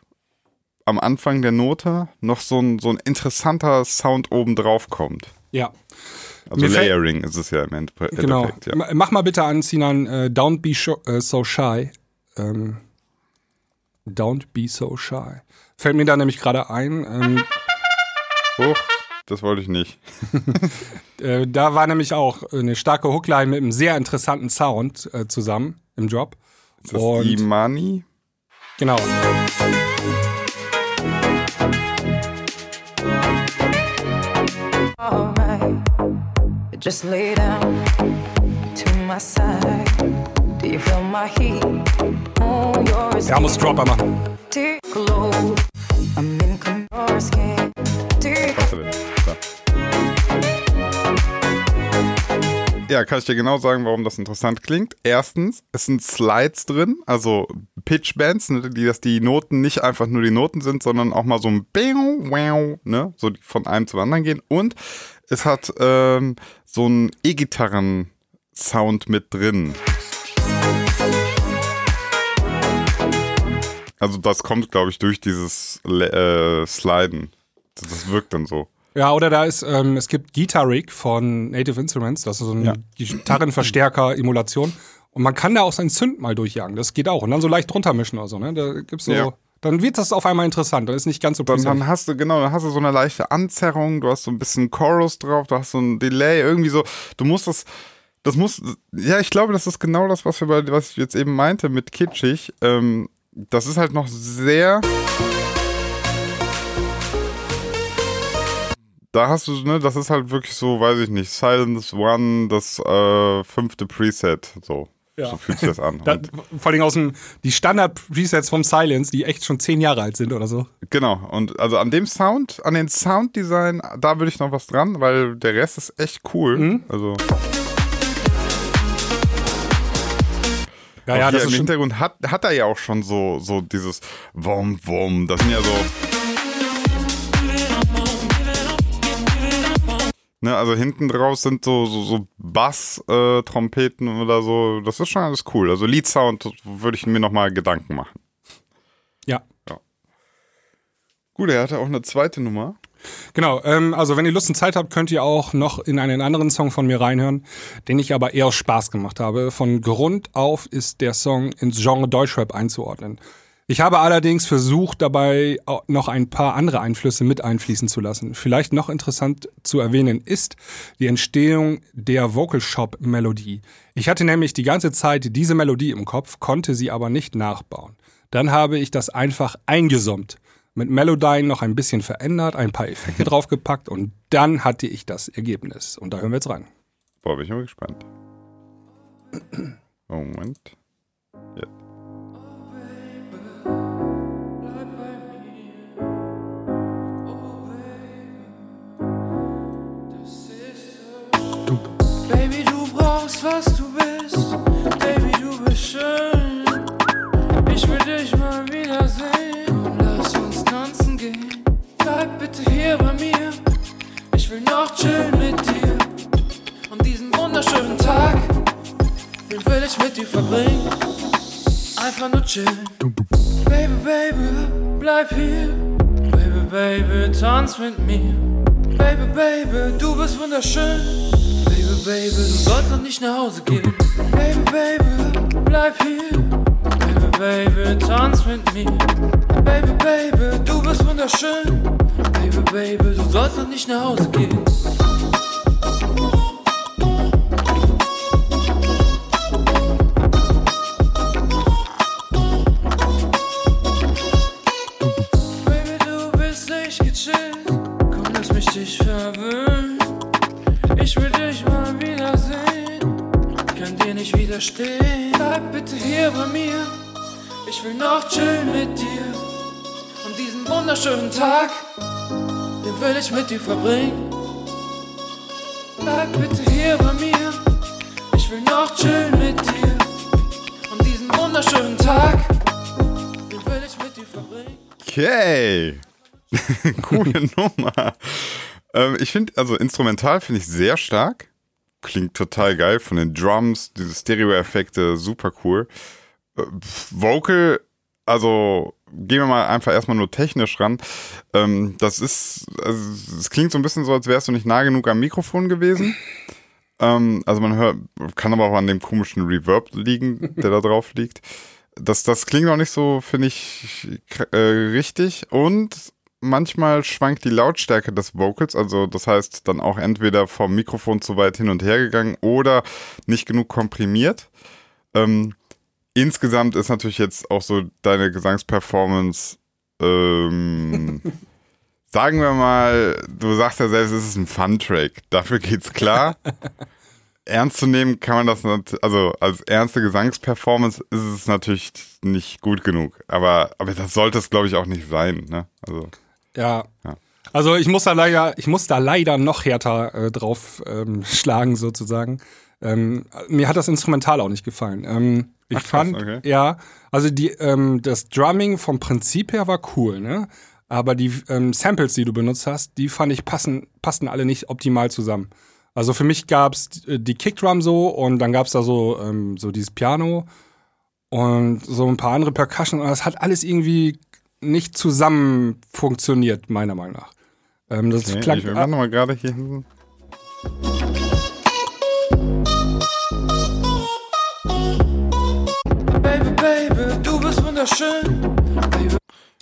am Anfang der Note noch so ein, so ein interessanter Sound oben drauf kommt. Ja. Also Mir Layering ist es ja im Endeffekt. Genau. ja. Ma- Mach mal bitte an, Sinan, äh, Don't be äh, so shy. Ähm, don't be so shy. Fällt mir da nämlich gerade ein. Ähm, Hoch. Das wollte ich nicht. Äh, da war nämlich auch eine starke Hookline mit einem sehr interessanten Sound äh, zusammen im Job. Ist das Und- Imani? Genau. Just lay down to my side. Do you feel my heat? Oh, Ja, muss Dropper machen. deep glow. I'm in your skin. So. Ja, kann ich dir genau sagen, warum das interessant klingt. Erstens, es sind Slides drin, also Pitchbands, ne, die, dass die Noten nicht einfach nur die Noten sind, sondern auch mal so ein Bing, wow, ne, so von einem zum anderen gehen. Und es hat ähm, so einen E-Gitarren-Sound mit drin. Also das kommt, glaube ich, durch dieses äh, Sliden. Das wirkt dann so. Ja, oder da ist, ähm, es gibt Guitar Rig von Native Instruments, das ist so eine Ja. Gitarrenverstärker, Emulation. Und man kann da auch seinen Synth mal durchjagen, das geht auch. Und dann so leicht drunter mischen oder so, ne? Da gibt's so, Ja. dann wird das auf einmal interessant, dann ist nicht ganz so Dann, dann hast du, genau, dann hast du so eine leichte Anzerrung, du hast so ein bisschen Chorus drauf, du hast so ein Delay, irgendwie so, du musst das, das muss, ja, ich glaube, das ist genau das, was wir bei, was ich jetzt eben meinte mit kitschig, ähm, das ist halt noch sehr, da hast du, ne, das ist halt wirklich so, weiß ich nicht, Silence One, das äh, fünfte Preset, so. Ja. So fühlt sich das an. Da, vor allem aus dem, die Standard-Presets vom Silence, die echt schon zehn Jahre alt sind oder so. Genau, und also an dem Sound, an den Sounddesign, da würde ich noch was dran, weil der Rest ist echt cool. Mhm. Also Ja, ja, das im Hintergrund hat, hat er ja auch schon so, so dieses Wom, Wom. Das sind ja so. Ne, also hinten draus sind so, so, so Bass-Trompeten oder so. Das ist schon alles cool. Also Lead-Sound würde ich mir nochmal Gedanken machen. ja. Gut, er hatte auch eine zweite Nummer. Genau, ähm, also wenn ihr Lust und Zeit habt, könnt ihr auch noch in einen anderen Song von mir reinhören, den ich aber eher Spaß gemacht habe. Von Grund auf ist der Song ins Genre Deutschrap einzuordnen. Ich habe allerdings versucht, dabei noch ein paar andere Einflüsse mit einfließen zu lassen. Vielleicht noch interessant zu erwähnen ist die Entstehung der Vocal Shop Melodie. Ich hatte nämlich die ganze Zeit diese Melodie im Kopf, konnte sie aber nicht nachbauen. Dann habe ich das einfach eingesummt mit Melodyne noch ein bisschen verändert, ein paar Effekte draufgepackt und dann hatte ich das Ergebnis. Und da hören wir jetzt rein. Boah, bin ich mal gespannt. Moment. Ja. Was du bist. Baby, du bist schön. Ich will dich mal wiedersehen. Komm, lass uns tanzen gehen. Bleib bitte hier bei mir. Ich will noch chillen mit dir. Und diesen wunderschönen Tag, den will ich mit dir verbringen. Einfach nur chillen. Baby, Baby, bleib hier. Baby, Baby, tanz mit mir. Baby, Baby, du bist wunderschön. Baby, du sollst noch nicht nach Hause gehen. Baby, Baby, bleib hier. Baby, Baby, tanz mit mir. Baby, Baby, du bist wunderschön. Baby, Baby, du sollst noch nicht nach Hause gehen. Will noch chillen mit dir. Und diesen wunderschönen Tag, den will ich mit dir verbringen. Bleib bitte hier bei mir. Ich will noch chillen mit dir. Und diesen wunderschönen Tag, den will ich mit dir verbringen. Okay. Coole Nummer. Ähm, ich finde, also instrumental finde ich sehr stark. Klingt total geil von den Drums, diese Stereo-Effekte, super cool. Äh, Vocal, also gehen wir mal einfach erstmal nur technisch ran. Ähm, das ist, also es klingt so ein bisschen so, als wärst du nicht nah genug am Mikrofon gewesen. Ähm, also man hört, kann aber auch an dem komischen Reverb liegen, der da drauf liegt. Das, das klingt auch nicht so, finde ich, äh, richtig. Und manchmal schwankt die Lautstärke des Vocals, also das heißt dann auch entweder vom Mikrofon zu weit hin und her gegangen oder nicht genug komprimiert. Ähm, insgesamt ist natürlich jetzt auch so deine Gesangsperformance, ähm, sagen wir mal, du sagst ja selbst, es ist ein Fun-Track. Dafür geht's klar. Ernst zu nehmen kann man das, nat- also als ernste Gesangsperformance ist es natürlich nicht gut genug. Aber, aber das sollte es, glaube ich, auch nicht sein. Ne? Also, Ja. Ja. Also ich muss da leider, ich muss da leider noch härter äh, drauf ähm, schlagen sozusagen. Ähm, mir hat das Instrumental auch nicht gefallen. Ähm, ich Ach, fand, okay. ja, also die, ähm, das Drumming vom Prinzip her war cool, ne? Aber die ähm, Samples, die du benutzt hast, die fand ich passen, passten alle nicht optimal zusammen. Also für mich gab's äh, die Kickdrum so und dann gab's da so, ähm, so dieses Piano und so ein paar andere Percussion und das hat alles irgendwie nicht zusammen funktioniert, meiner Meinung nach. Ähm, das okay, klang, ich warte mal gerade hier hinten. Wunderschön.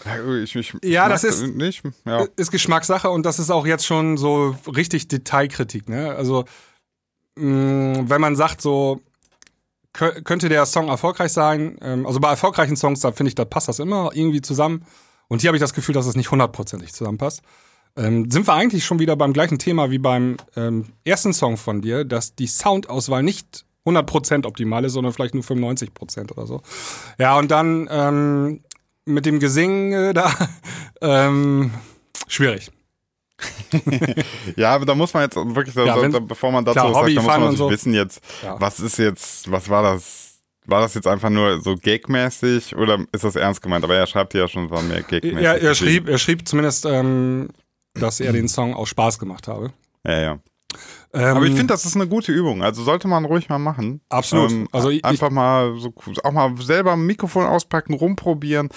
Ja, ich, ich, Ja, das ist- Nicht, ja. ist Geschmackssache und das ist auch jetzt schon so richtig Detailkritik. Ne? Also, mh, wenn man sagt, so kö- könnte der Song erfolgreich sein, ähm, also bei erfolgreichen Songs, da finde ich, da passt das immer irgendwie zusammen. Und hier habe ich das Gefühl, dass es nicht hundertprozentig zusammenpasst. Ähm, sind wir eigentlich schon wieder beim gleichen Thema wie beim ähm, ersten Song von dir, dass die Soundauswahl nicht 100% optimal ist, sondern vielleicht nur 95% oder so. Ja, und dann ähm, mit dem Gesingen äh, da, ähm, schwierig. ja, aber da muss man jetzt wirklich, Ja, wenn- da, bevor man dazu klar, was sagt, Hobby, da muss man so. wissen jetzt, Ja. was ist jetzt, was war das? War das jetzt einfach nur so gagmäßig oder ist das ernst gemeint? Aber er schreibt ja schon, war mehr gagmäßig. Ja, er schrieb, er schrieb zumindest, ähm, dass er den Song aus Spaß gemacht habe. Ja, ja. Ähm, Aber ich finde, das ist eine gute Übung. Also sollte man ruhig mal machen. Absolut. Ähm, Also ich- einfach mal so auch mal selber ein Mikrofon auspacken, rumprobieren.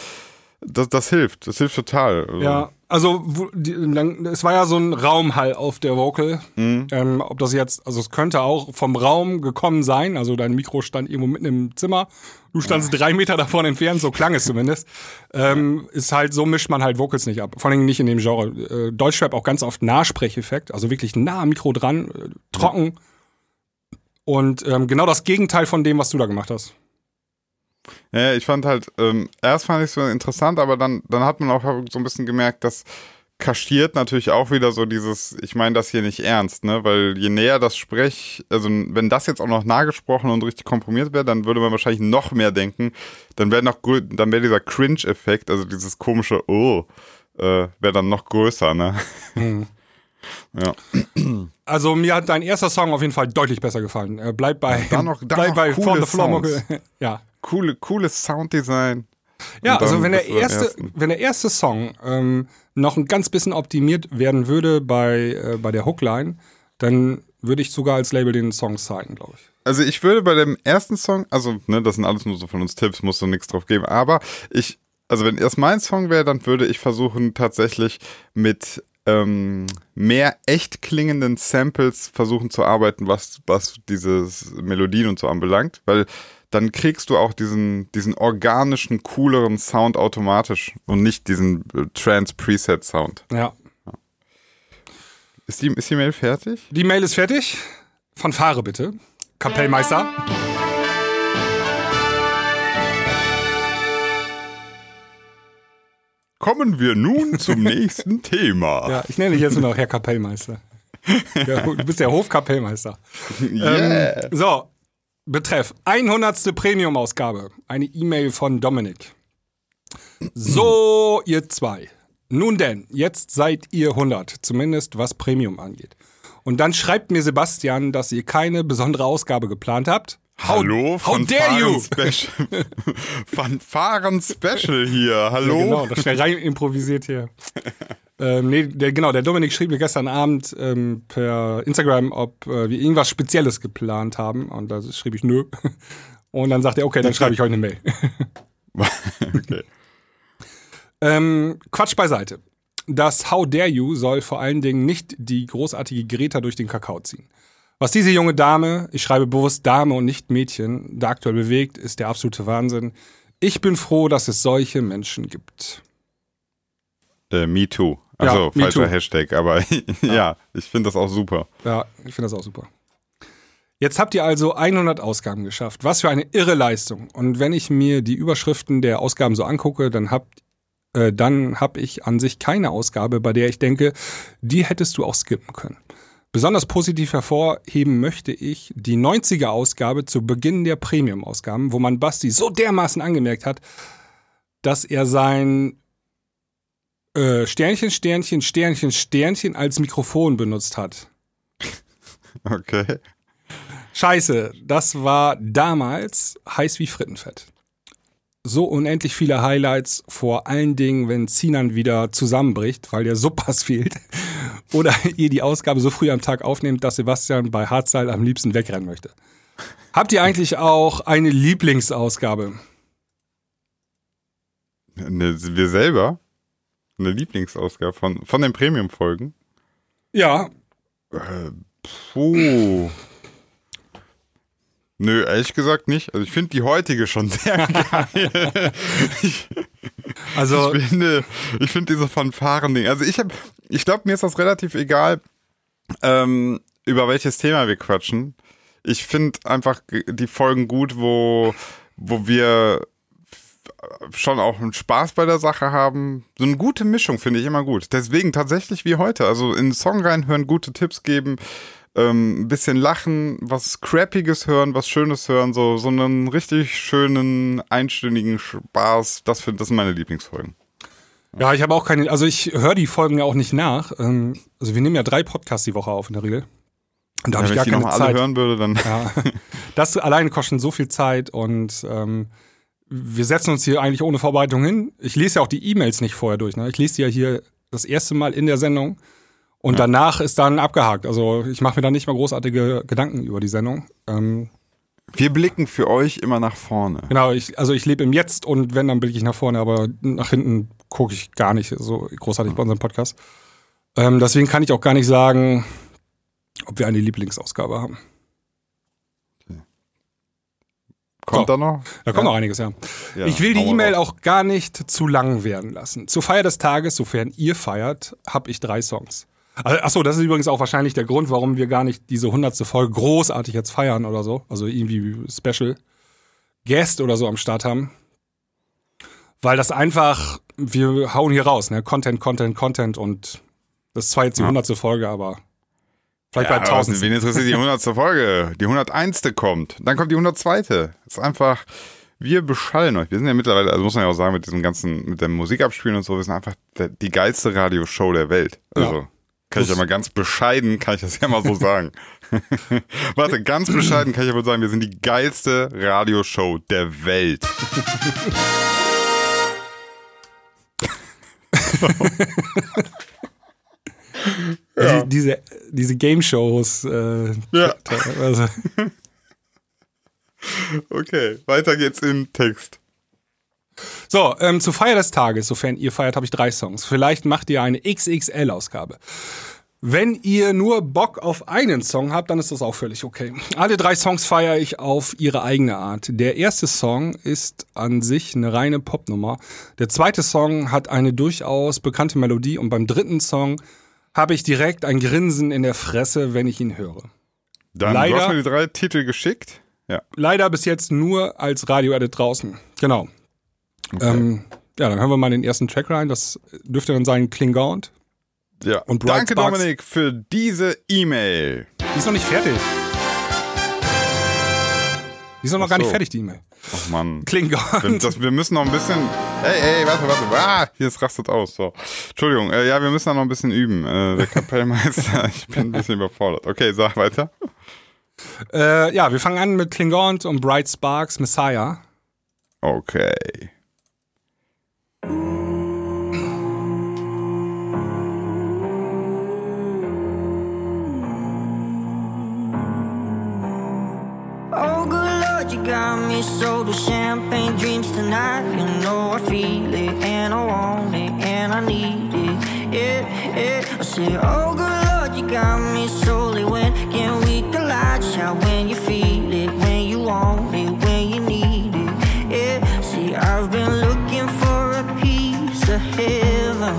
Das, das hilft. Das hilft total. Also, Ja, also wo- die, dann, es war ja so ein Raumhall auf der Vocal. Mhm. Ähm, ob das jetzt, also es könnte auch vom Raum gekommen sein. Also dein Mikro stand irgendwo mitten im Zimmer. Du standst drei Meter davon entfernt, so klang es zumindest. Ähm, ist halt, so mischt man halt Vocals nicht ab. Vor allem nicht in dem Genre. Äh, Deutschrap auch ganz oft Nahsprecheffekt, also wirklich nah am Mikro dran, äh, trocken. Und ähm, genau das Gegenteil von dem, was du da gemacht hast. Ja, ich fand halt, ähm, erst fand ich es so interessant, aber dann, dann hat man auch so ein bisschen gemerkt, dass kaschiert natürlich auch wieder so dieses, ich meine das hier nicht ernst, ne? Weil je näher das Sprech, also wenn das jetzt auch noch nahgesprochen und richtig komprimiert wäre, dann würde man wahrscheinlich noch mehr denken. Dann wäre noch dann wäre dieser Cringe-Effekt, also dieses komische Oh, äh, wäre dann noch größer, ne? Ja. Also mir hat dein erster Song auf jeden Fall deutlich besser gefallen. Äh, bleib bei, dann noch- dann bleib bei coole From the Floor. Ja. Coole, cooles Sounddesign. Ja, also wenn der erste, wenn der erste Song ähm, noch ein ganz bisschen optimiert werden würde bei, äh, bei der Hookline, dann würde ich sogar als Label den Song zeigen, glaube ich. Also ich würde bei dem ersten Song, also ne, das sind alles nur so von uns Tipps, musst du nichts drauf geben, aber ich, also wenn erst mein Song wäre, dann würde ich versuchen tatsächlich mit ähm, mehr echt klingenden Samples versuchen zu arbeiten, was, was dieses Melodien und so anbelangt, weil dann kriegst du auch diesen, diesen organischen, cooleren Sound automatisch und nicht diesen äh, Trance-Preset-Sound. Ja. Ist die, ist die Mail fertig? Die Mail ist fertig. Fanfare bitte. Kapellmeister. Kommen wir nun zum nächsten Thema. Ja, ich nenne dich jetzt nur noch Herr Kapellmeister. Ja, du bist der Hofkapellmeister. Yeah. Ähm, so, betreff 100. Premium-Ausgabe. Eine E-Mail von Dominik. So, ihr zwei. Nun denn, jetzt seid ihr 100, zumindest was Premium angeht. Und dann schreibt mir Sebastian, dass ihr keine besondere Ausgabe geplant habt. How, Hallo, how dare you? Special. Fanfaren Special hier. Hallo. Ja, genau, das schnell rein improvisiert hier. ähm, nee, der, genau, der Dominik schrieb mir gestern Abend ähm, per Instagram, ob äh, wir irgendwas Spezielles geplant haben. Und da schrieb ich nö. Und dann sagt er, okay, dann schreibe ich euch eine Mail. okay. Ähm, Quatsch beiseite. Das How Dare You soll vor allen Dingen nicht die großartige Greta durch den Kakao ziehen. Was diese junge Dame, ich schreibe bewusst Dame und nicht Mädchen, da aktuell bewegt, ist der absolute Wahnsinn. Ich bin froh, dass es solche Menschen gibt. Äh, me too. Also me falscher too. Hashtag, aber ja, ich finde das auch super. Ja, ich finde das auch super. Jetzt habt ihr also 100 Ausgaben geschafft. Was für eine irre Leistung. Und wenn ich mir die Überschriften der Ausgaben so angucke, dann habt äh, dann habe ich an sich keine Ausgabe, bei der ich denke, die hättest du auch skippen können. Besonders positiv hervorheben möchte ich die 90er Ausgabe zu Beginn der Premium-Ausgaben, wo man Basti so dermaßen angemerkt hat, dass er sein äh, Sternchen, Sternchen, Sternchen, Sternchen als Mikrofon benutzt hat. Okay. Scheiße, das war damals heiß wie Frittenfett. So unendlich viele Highlights, vor allen Dingen, wenn Sinan wieder zusammenbricht, weil der Suppass fehlt. Oder ihr die Ausgabe so früh am Tag aufnehmt, dass Sebastian bei Hartseil am liebsten wegrennen möchte. Habt ihr eigentlich auch eine Lieblingsausgabe? Ne, wir selber? Eine Lieblingsausgabe von, von den Premium-Folgen? Ja, Puh. Nö, ehrlich gesagt nicht. Also ich finde die heutige schon sehr geil. ich, also ich finde, ich finde diese Fanfaren-Ding. Also ich habe, ich glaube, mir ist das relativ egal, ähm, über welches Thema wir quatschen. Ich finde einfach die Folgen gut, wo, wo wir schon auch einen Spaß bei der Sache haben. So eine gute Mischung finde ich immer gut. Deswegen tatsächlich wie heute. Also in den Song reinhören, gute Tipps geben, ähm, ein bisschen lachen, was Scrappiges hören, was Schönes hören, so, so einen richtig schönen, einstündigen Spaß. Das, find, das sind meine Lieblingsfolgen. Ja, ich habe auch keine, also ich höre die Folgen ja auch nicht nach. Ähm, Also wir nehmen ja drei Podcasts die Woche auf in der Regel. Und da Ja, habe ich ich die gar keine nochmal alle Zeit. hören würde, dann. Ja. Das alleine kostet so viel Zeit und ähm, wir setzen uns hier eigentlich ohne Vorbereitung hin. Ich lese ja auch die E-Mails nicht vorher durch. Ne? Ich lese die ja hier das erste Mal in der Sendung und danach ist dann abgehakt. Also ich mache mir da nicht mal großartige Gedanken über die Sendung. Ähm, Wir blicken für euch immer nach vorne. genau, ich, also ich lebe im Jetzt und wenn, dann blicke ich nach vorne, aber nach hinten gucke ich gar nicht so großartig bei unserem Podcast. Ähm, deswegen kann ich auch gar nicht sagen, ob wir eine Lieblingsausgabe haben. Kommt So. da noch? Da kommt Ja. noch einiges, ja. Ja, ich will die E-Mail auch gar nicht zu lang werden lassen. Zur Feier des Tages, sofern ihr feiert, habe ich drei Songs. Also, Achso, das ist übrigens auch wahrscheinlich der Grund, warum wir gar nicht diese hundertste Folge großartig jetzt feiern oder so. Also irgendwie Special Guest oder so am Start haben. Weil das einfach, wir hauen hier raus, ne? Content, Content, Content und das ist zwar jetzt die Ja. hundertste Folge, aber vielleicht Ja, bei 1000. Wen interessiert die 100. Folge? Die 101. kommt. Dann kommt die 102. Ist einfach, wir beschallen euch. Wir sind ja mittlerweile, also muss man ja auch sagen, mit diesem ganzen, mit dem Musikabspielen und so, wir sind einfach der, die geilste Radioshow der Welt. Also, Ja. Kann ich ja mal ganz bescheiden, kann ich das ja mal so sagen. Warte, ganz bescheiden kann ich ja wohl sagen, wir sind die geilste Radioshow der Welt. Die, diese, diese Game-Shows, äh, Ja. also, Okay, weiter geht's im Text. So, ähm, zur Feier des Tages, sofern ihr feiert, habe ich drei Songs. Vielleicht macht ihr eine XXL-Ausgabe. Wenn ihr nur Bock auf einen Song habt, dann ist das auch völlig okay. Alle drei Songs feiere ich auf ihre eigene Art. Der erste Song ist an sich eine reine Popnummer. Der zweite Song hat eine durchaus bekannte Melodie und beim dritten Song habe ich direkt ein Grinsen in der Fresse, wenn ich ihn höre. Dann, Leider- du hast mir die drei Titel geschickt. Ja. Leider bis jetzt nur als Radio-Edit draußen. Genau. Ähm, ja, dann hören wir mal den ersten Track rein. Das dürfte dann sein Klingaunt. Ja. Und Bright Danke, Sparks. Dominik, für diese E-Mail. Die ist noch nicht fertig. Die ist noch, Ach gar nicht fertig, die E-Mail. Ach Mann. Wir, Klingaunt. das, wir müssen noch ein bisschen. Ey, ey, warte, warte. Ah, hier ist rastet aus. So. Entschuldigung, äh, ja, wir müssen da noch ein bisschen üben. Äh, der Kapellmeister, ich bin ein bisschen überfordert. Okay, sag weiter. Äh, ja, wir fangen an mit Klingaunt und Bright Sparks Messiah. Okay. Got me sold with champagne dreams tonight. You know I feel it, and I want it, and I need it. Yeah, yeah. I say, Oh, good Lord, you got me solely. When can we collide? Shout when you feel it, when you want it, when you need it. Yeah, see, I've been looking for a piece of heaven.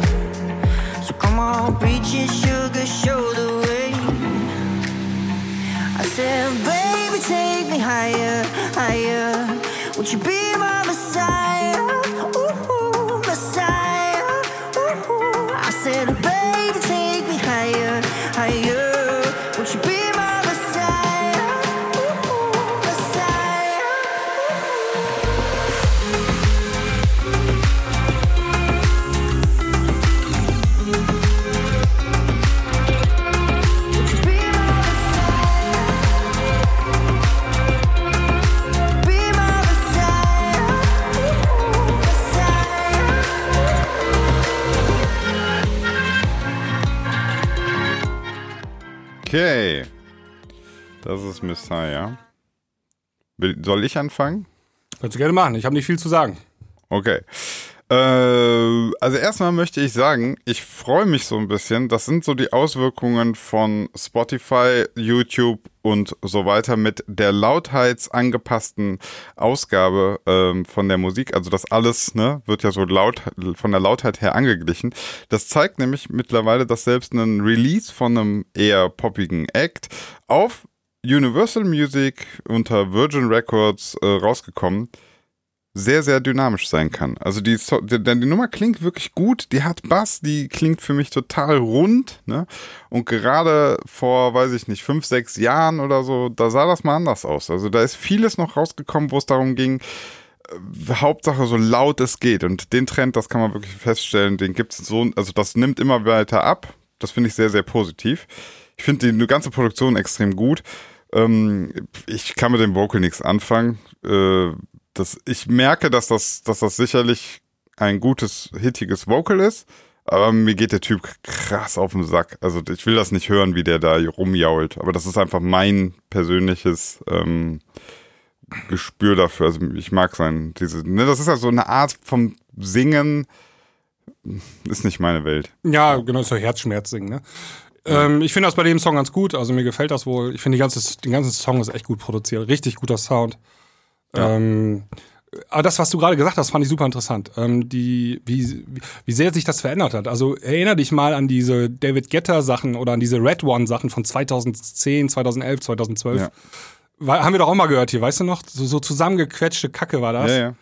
and sugar show the way. I said, baby, take me higher, higher. Would you be Soll ich anfangen? Kannst du gerne machen. Ich habe nicht viel zu sagen. Okay. Äh, also erstmal möchte ich sagen, ich freue mich so ein bisschen. Das sind so die Auswirkungen von Spotify, YouTube und so weiter mit der lautheitsangepassten Ausgabe ähm, von der Musik. Also das alles ne, wird ja so laut von der Lautheit her angeglichen. Das zeigt nämlich mittlerweile, dass selbst ein Release von einem eher poppigen Act auf Universal Music unter Virgin Records äh, rausgekommen sehr, sehr dynamisch sein kann. Also die, So- die, die Nummer klingt wirklich gut, die hat Bass, die klingt für mich total rund, ne? Und gerade vor, weiß ich nicht, fünf, sechs Jahren oder so, da sah das mal anders aus. Also da ist vieles noch rausgekommen, wo es darum ging, äh, Hauptsache so laut es geht. Und den Trend, das kann man wirklich feststellen, den gibt es so, also das nimmt immer weiter ab. Das finde ich sehr, sehr positiv. Ich finde die ganze Produktion extrem gut. Ähm, ich kann mit dem Vocal nichts anfangen. Äh, das, ich merke, dass das, dass das sicherlich ein gutes, hittiges Vocal ist, aber mir geht der Typ krass auf den Sack. Also ich will das nicht hören, wie der da rumjault, aber das ist einfach mein persönliches ähm, Gespür dafür. Also ich mag sein, diese, ne, das ist ja so eine Art vom Singen, ist nicht meine Welt. Ja, genau, so Herzschmerz singen, ne? Ähm, ich finde das bei dem Song ganz gut, also mir gefällt das wohl. Ich finde, ganze, den ganzen Song ist echt gut produziert, richtig guter Sound. Ähm, aber das, was du gerade gesagt hast, fand ich super interessant. Ähm, die, wie, wie sehr sich das verändert hat. Also erinnere dich mal an diese David Guetta Sachen oder an diese Red One Sachen von 2010, 2011, 2012. Ja. War, haben wir doch auch mal gehört hier, weißt du noch? So, so zusammengequetschte Kacke war das Ja, ja.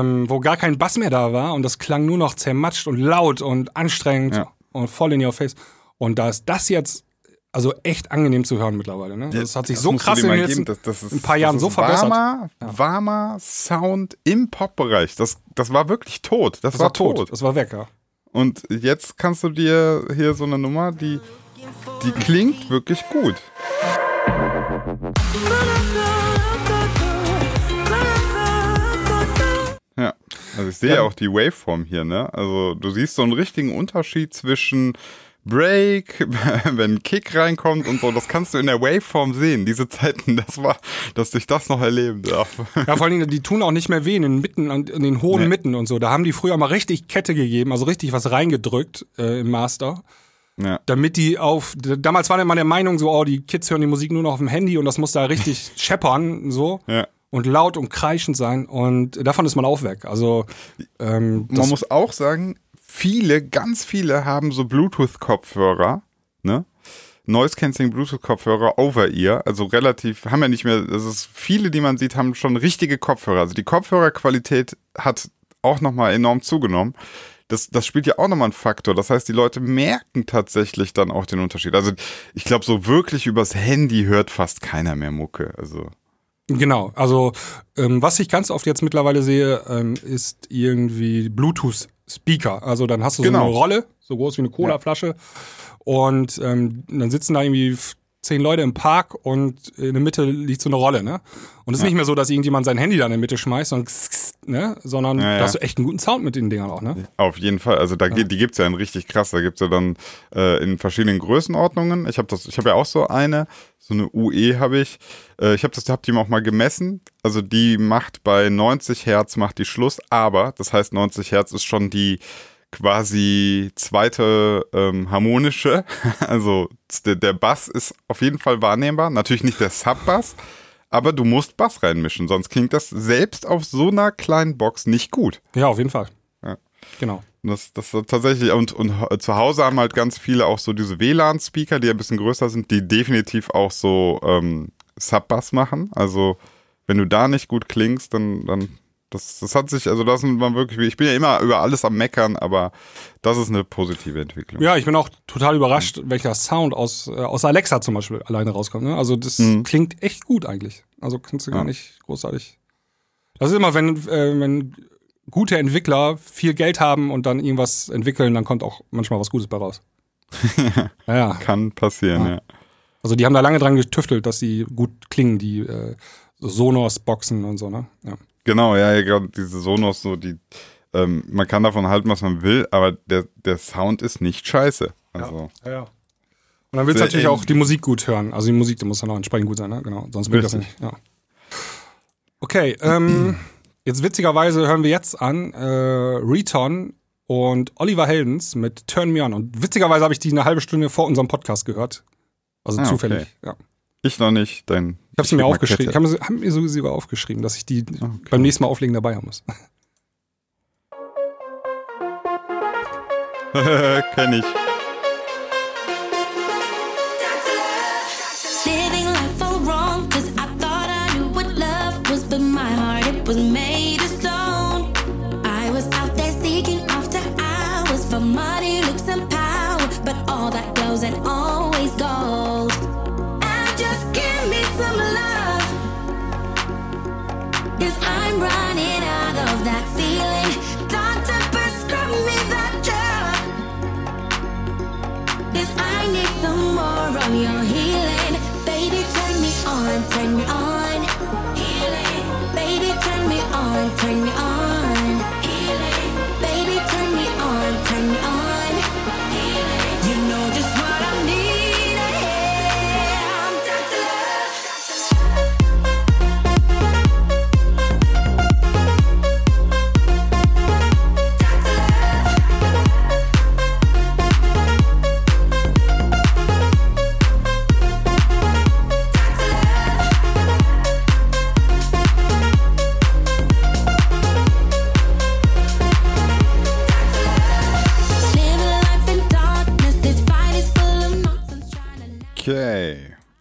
ähm, wo gar kein Bass mehr da war und das klang nur noch zermatscht und laut und anstrengend Ja. und voll in your face. Und da ist das jetzt also echt angenehm zu hören mittlerweile. Ne? Das hat sich Das so krass in den letzten. Das- das ist- ein paar Jahren so verbessert. Warmer, warmer Sound im Pop-Bereich. Das, das war wirklich tot. Das, Das war, tot. Das war weg, ja. Und jetzt kannst du dir hier so eine Nummer, die, die klingt wirklich gut. Ja, also ich sehe Ja. auch die Waveform hier, ne? Also du siehst so einen richtigen Unterschied zwischen Break, wenn ein Kick reinkommt und so, das kannst du in der Waveform sehen. Diese Zeiten, das war, dass ich das noch erleben darf. Ja, vor allen Dingen, die tun auch nicht mehr weh in den Mitten, in den hohen Nee. Mitten und so. Da haben die früher mal richtig Kette gegeben, also richtig was reingedrückt äh, im Master. Ja. damit die auf. Damals war immer der Meinung, so, oh, die Kids hören die Musik nur noch auf dem Handy und das muss da richtig scheppern, so. Ja. Und laut und kreischend sein. Und davon ist man auch weg. Also, ähm, Man muss auch sagen, viele, ganz viele haben so Bluetooth-Kopfhörer, ne? Noise Cancelling Bluetooth-Kopfhörer over ear, also relativ, haben ja nicht mehr, das ist viele, die man sieht, haben schon richtige Kopfhörer. Also die Kopfhörerqualität hat auch nochmal enorm zugenommen. Das, das spielt ja auch nochmal einen Faktor. Das heißt, die Leute merken tatsächlich dann auch den Unterschied. Also ich glaube, so wirklich übers Handy hört fast keiner mehr Mucke. Also Genau, also ähm, was ich ganz oft jetzt mittlerweile sehe, ähm, ist irgendwie Bluetooth-Speaker. Also dann hast du so Genau. eine Rolle, so groß wie eine Colaflasche. Und ähm, dann sitzen da irgendwie zehn Leute im Park und in der Mitte liegt so eine Rolle, ne? Und es ist nicht mehr so, dass irgendjemand sein Handy da in der Mitte schmeißt, sondern, ne? sondern Ja, ja. da hast du echt einen guten Sound mit den Dingern auch, ne? Auf jeden Fall. Also da geht, die gibt's ja in richtig krass. Da gibt's ja dann äh, in verschiedenen Größenordnungen. Ich habe das, ich habe ja auch so eine, so eine UE habe ich. Äh, ich habe das, hab die auch mal gemessen. Also die macht bei 90 Hertz macht die Schluss, aber das heißt 90 Hertz ist schon die quasi zweite ähm, harmonische. Also der, der Bass ist auf jeden Fall wahrnehmbar. Natürlich nicht der Sub-Bass, aber du musst Bass reinmischen, sonst klingt das selbst auf so einer kleinen Box nicht gut. Ja, auf jeden Fall. Ja. Genau. Das, das tatsächlich, und, und zu Hause haben halt ganz viele auch so diese WLAN-Speaker, die ein bisschen größer sind, die definitiv auch so ähm, Sub-Bass machen. Also, wenn du da nicht gut klingst, dann, dann das, das hat sich, also das war wirklich, ich bin ja immer über alles am Meckern, aber das ist eine positive Entwicklung. Ja, ich bin auch total überrascht, welcher Sound aus, äh, aus Alexa zum Beispiel alleine rauskommt. Ne? Also das Mhm. klingt echt gut eigentlich. Also kannst du gar Ja. nicht großartig. Das ist immer, wenn, äh, wenn gute Entwickler viel Geld haben und dann irgendwas entwickeln, dann kommt auch manchmal was Gutes bei raus. ja, ja. Kann passieren, Ja. ja. Also die haben da lange dran getüftelt, dass sie gut klingen, die äh, so Sonos-Boxen und so, ne? Ja. Genau, ja, ja gerade diese Sonos, so die, ähm, man kann davon halten, was man will, aber der, der Sound ist nicht scheiße. Also, Ja, ja. Und dann willst du natürlich auch die Musik gut hören. Also die Musik, die muss dann auch entsprechend gut sein, ne? Genau. Sonst bringt das nicht. Ja. Okay, ähm, jetzt witzigerweise hören wir jetzt an äh, Reton und Oliver Heldens mit Turn Me On. Und witzigerweise habe ich die eine halbe Stunde vor unserem Podcast gehört. Also Ah, okay. zufällig. Ja. ich noch nicht, dein. Ich habe sie mir aufgeschrieben. Ich habe hab mir so- sogar aufgeschrieben, dass ich die Okay. beim nächsten Mal auflegen dabei haben muss. Kenn ich.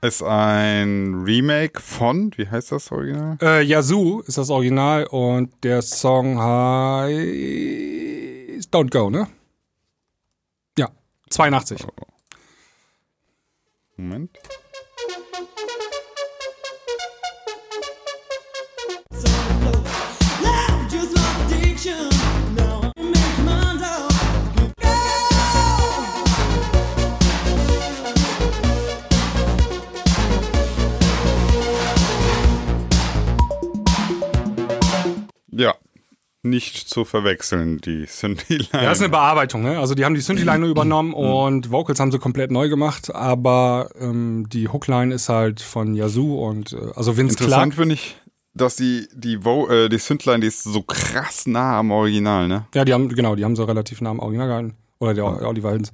Ist ein Remake von, wie heißt das Original? Äh, Yazoo ist das Original und der Song heißt Don't Go, ne? Ja, 82. Moment. Nicht zu verwechseln, die Synthi-Line. Ja, das ist eine Bearbeitung, ne? Also die haben die Synthi-Line nur übernommen und Vocals haben sie komplett neu gemacht, aber ähm, die Hookline ist halt von Yazoo und äh, also Vince Interessant Clark. finde ich, dass die, die, Vo äh, die Synthline, die ist so krass nah am Original, ne? Ja, die haben, genau, die haben sie relativ nah am Original gehalten. Oder der, der Oliver Heldens.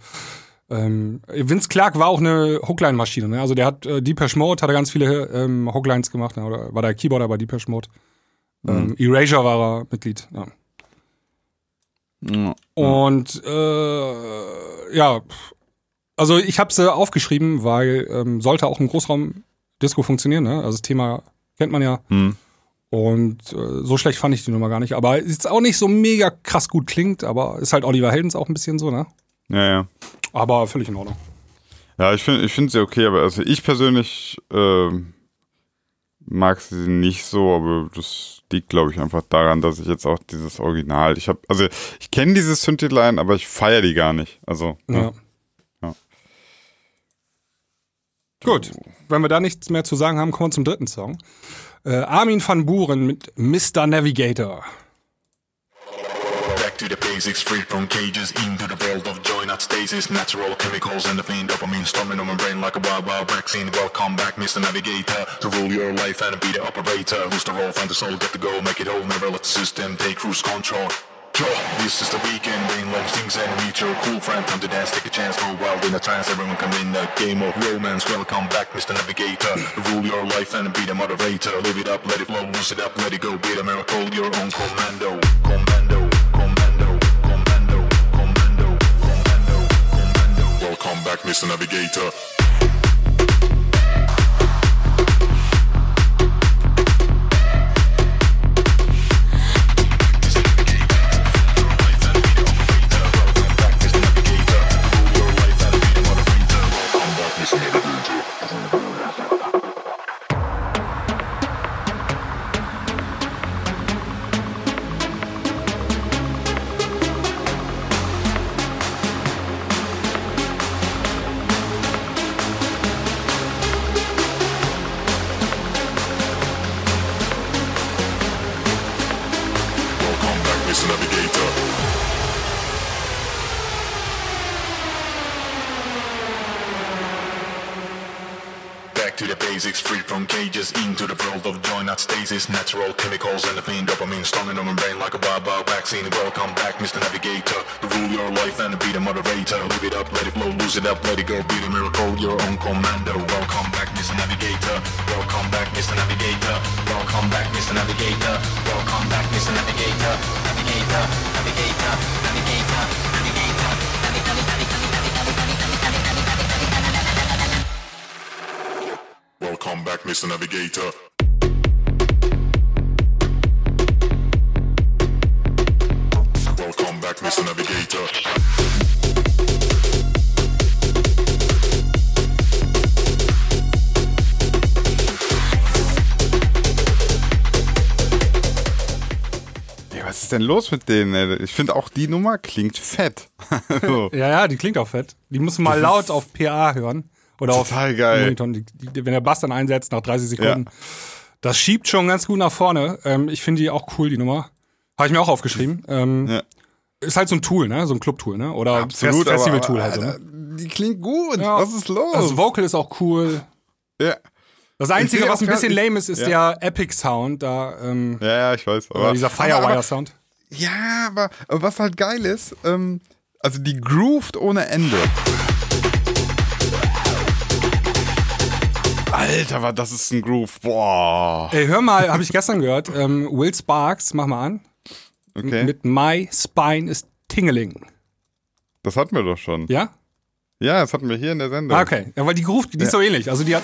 Ähm, Vince Clark war auch eine Hookline-Maschine, ne? Also der hat äh, Deepesh Mode, hat er ganz viele ähm, Hooklines gemacht, ne? oder war der Keyboarder bei Deepesh Mode. Ähm, Erasure war er Mitglied, ja. Ja. Und äh, ja, also ich habe sie aufgeschrieben, weil ähm, sollte auch im Großraum-Disco funktionieren. Ne? Also das Thema kennt man ja. Hm. Und äh, so schlecht fand ich die Nummer gar nicht. Aber ist auch nicht so mega krass gut klingt, aber ist halt Oliver Heldens auch ein bisschen so, ne? Ja, ja. Aber völlig in Ordnung. Ja, ich finde ich find sie okay, aber also ich persönlich ähm, mag sie nicht so, aber das liegt, glaube ich, einfach daran, dass ich jetzt auch dieses Original, ich habe, also ich kenne diese Synthi-Line, aber ich feiere die gar nicht. Also, Ja. ja. Ja. Gut, wenn wir da nichts mehr zu sagen haben, kommen wir zum dritten Song. Äh, Armin van Buren mit Mr. Navigator. The basics, free from cages, into the world of joy, not stasis. Natural chemicals and the fiend dopamine storming on my brain like a wild, wild vaccine. Welcome back, Mr. Navigator, to rule your life and be the operator. Who's the role, find the soul, get to go, make it whole, never let the system take cruise control. This is the weekend, brain low things and meet your cool friend. Time to dance, take a chance, go wild in a trance. Everyone come in a game of romance. Welcome back, Mr. Navigator. Rule your life and be the moderator. Live it up, let it flow, lose it up, let it go. Be the miracle, your own commando, commando, back, Mr. Navigator. Stasis, natural chemicals and the fiend dopamine, strong in my brain like a wild, wild vaccine. Welcome back, Mr. Navigator, to rule your life and be the moderator. Live it up, let it flow, lose it up, let it go, be the miracle, your own commando. Welcome back, Mr. Navigator. Welcome back, Mr. Navigator. Welcome back, Mr. Navigator. Welcome back, Mr. Navigator. Navigator, navigator, navigator, navigator, Welcome back, Mr. Navigator. Denn los mit denen? Ich finde auch die Nummer klingt fett. so. Ja, ja, die klingt auch fett. Die muss man mal laut auf PA hören. Oder total auf geil. Monitor. Die, die, wenn der Bass dann einsetzt nach 30 Sekunden. Das schiebt schon ganz gut nach vorne. Ähm, ich finde die auch cool, die Nummer. Habe ich mir auch aufgeschrieben. Ähm, Ja. Ist halt so ein Tool, ne? So ein Club-Tool, ne? Oder Absolut, Fest aber- Festival-Tool aber, halt so, ne? Alter, Die klingt gut. Ja. Was ist los? Das Vocal ist auch cool. ja. Das Einzige, was ein bisschen lame ist, ist ja. der Epic-Sound. Da, ähm, ja, ja, ich weiß. oder dieser aber- aber- Firewire-Sound. Ja, aber, was halt geil ist, ähm, also die grooved ohne Ende. Alter, war das ist ein Groove. Boah. Ey, hör mal, habe ich gestern gehört. Ähm, Will Sparks, mach mal an. Okay. Mit My Spine is Tingling. Das hatten wir doch schon. Ja? Ja, das hatten wir hier in der Sendung. Ah, okay. Ja, weil die Groove, die ist so ähnlich. Also die hat.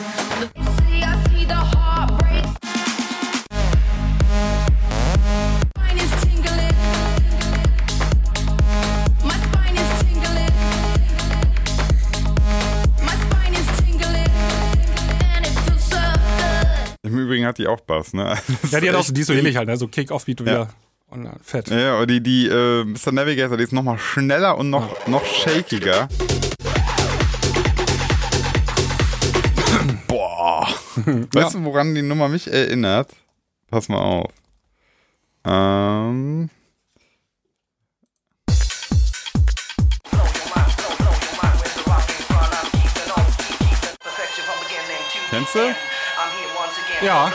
Good. Im Übrigen hat die auch Bass, ne? Das Ja, die hat auch so, die so ähnlich halt, ne? So Kick-Off-Beat wieder. Und fett. Ja, ja, aber die, die äh, Mr. Navigator, die ist nochmal schneller und noch, noch shakiger. Boah. Weißt du, woran die Nummer mich erinnert? Pass mal auf. Ähm. Kennst du? Ja.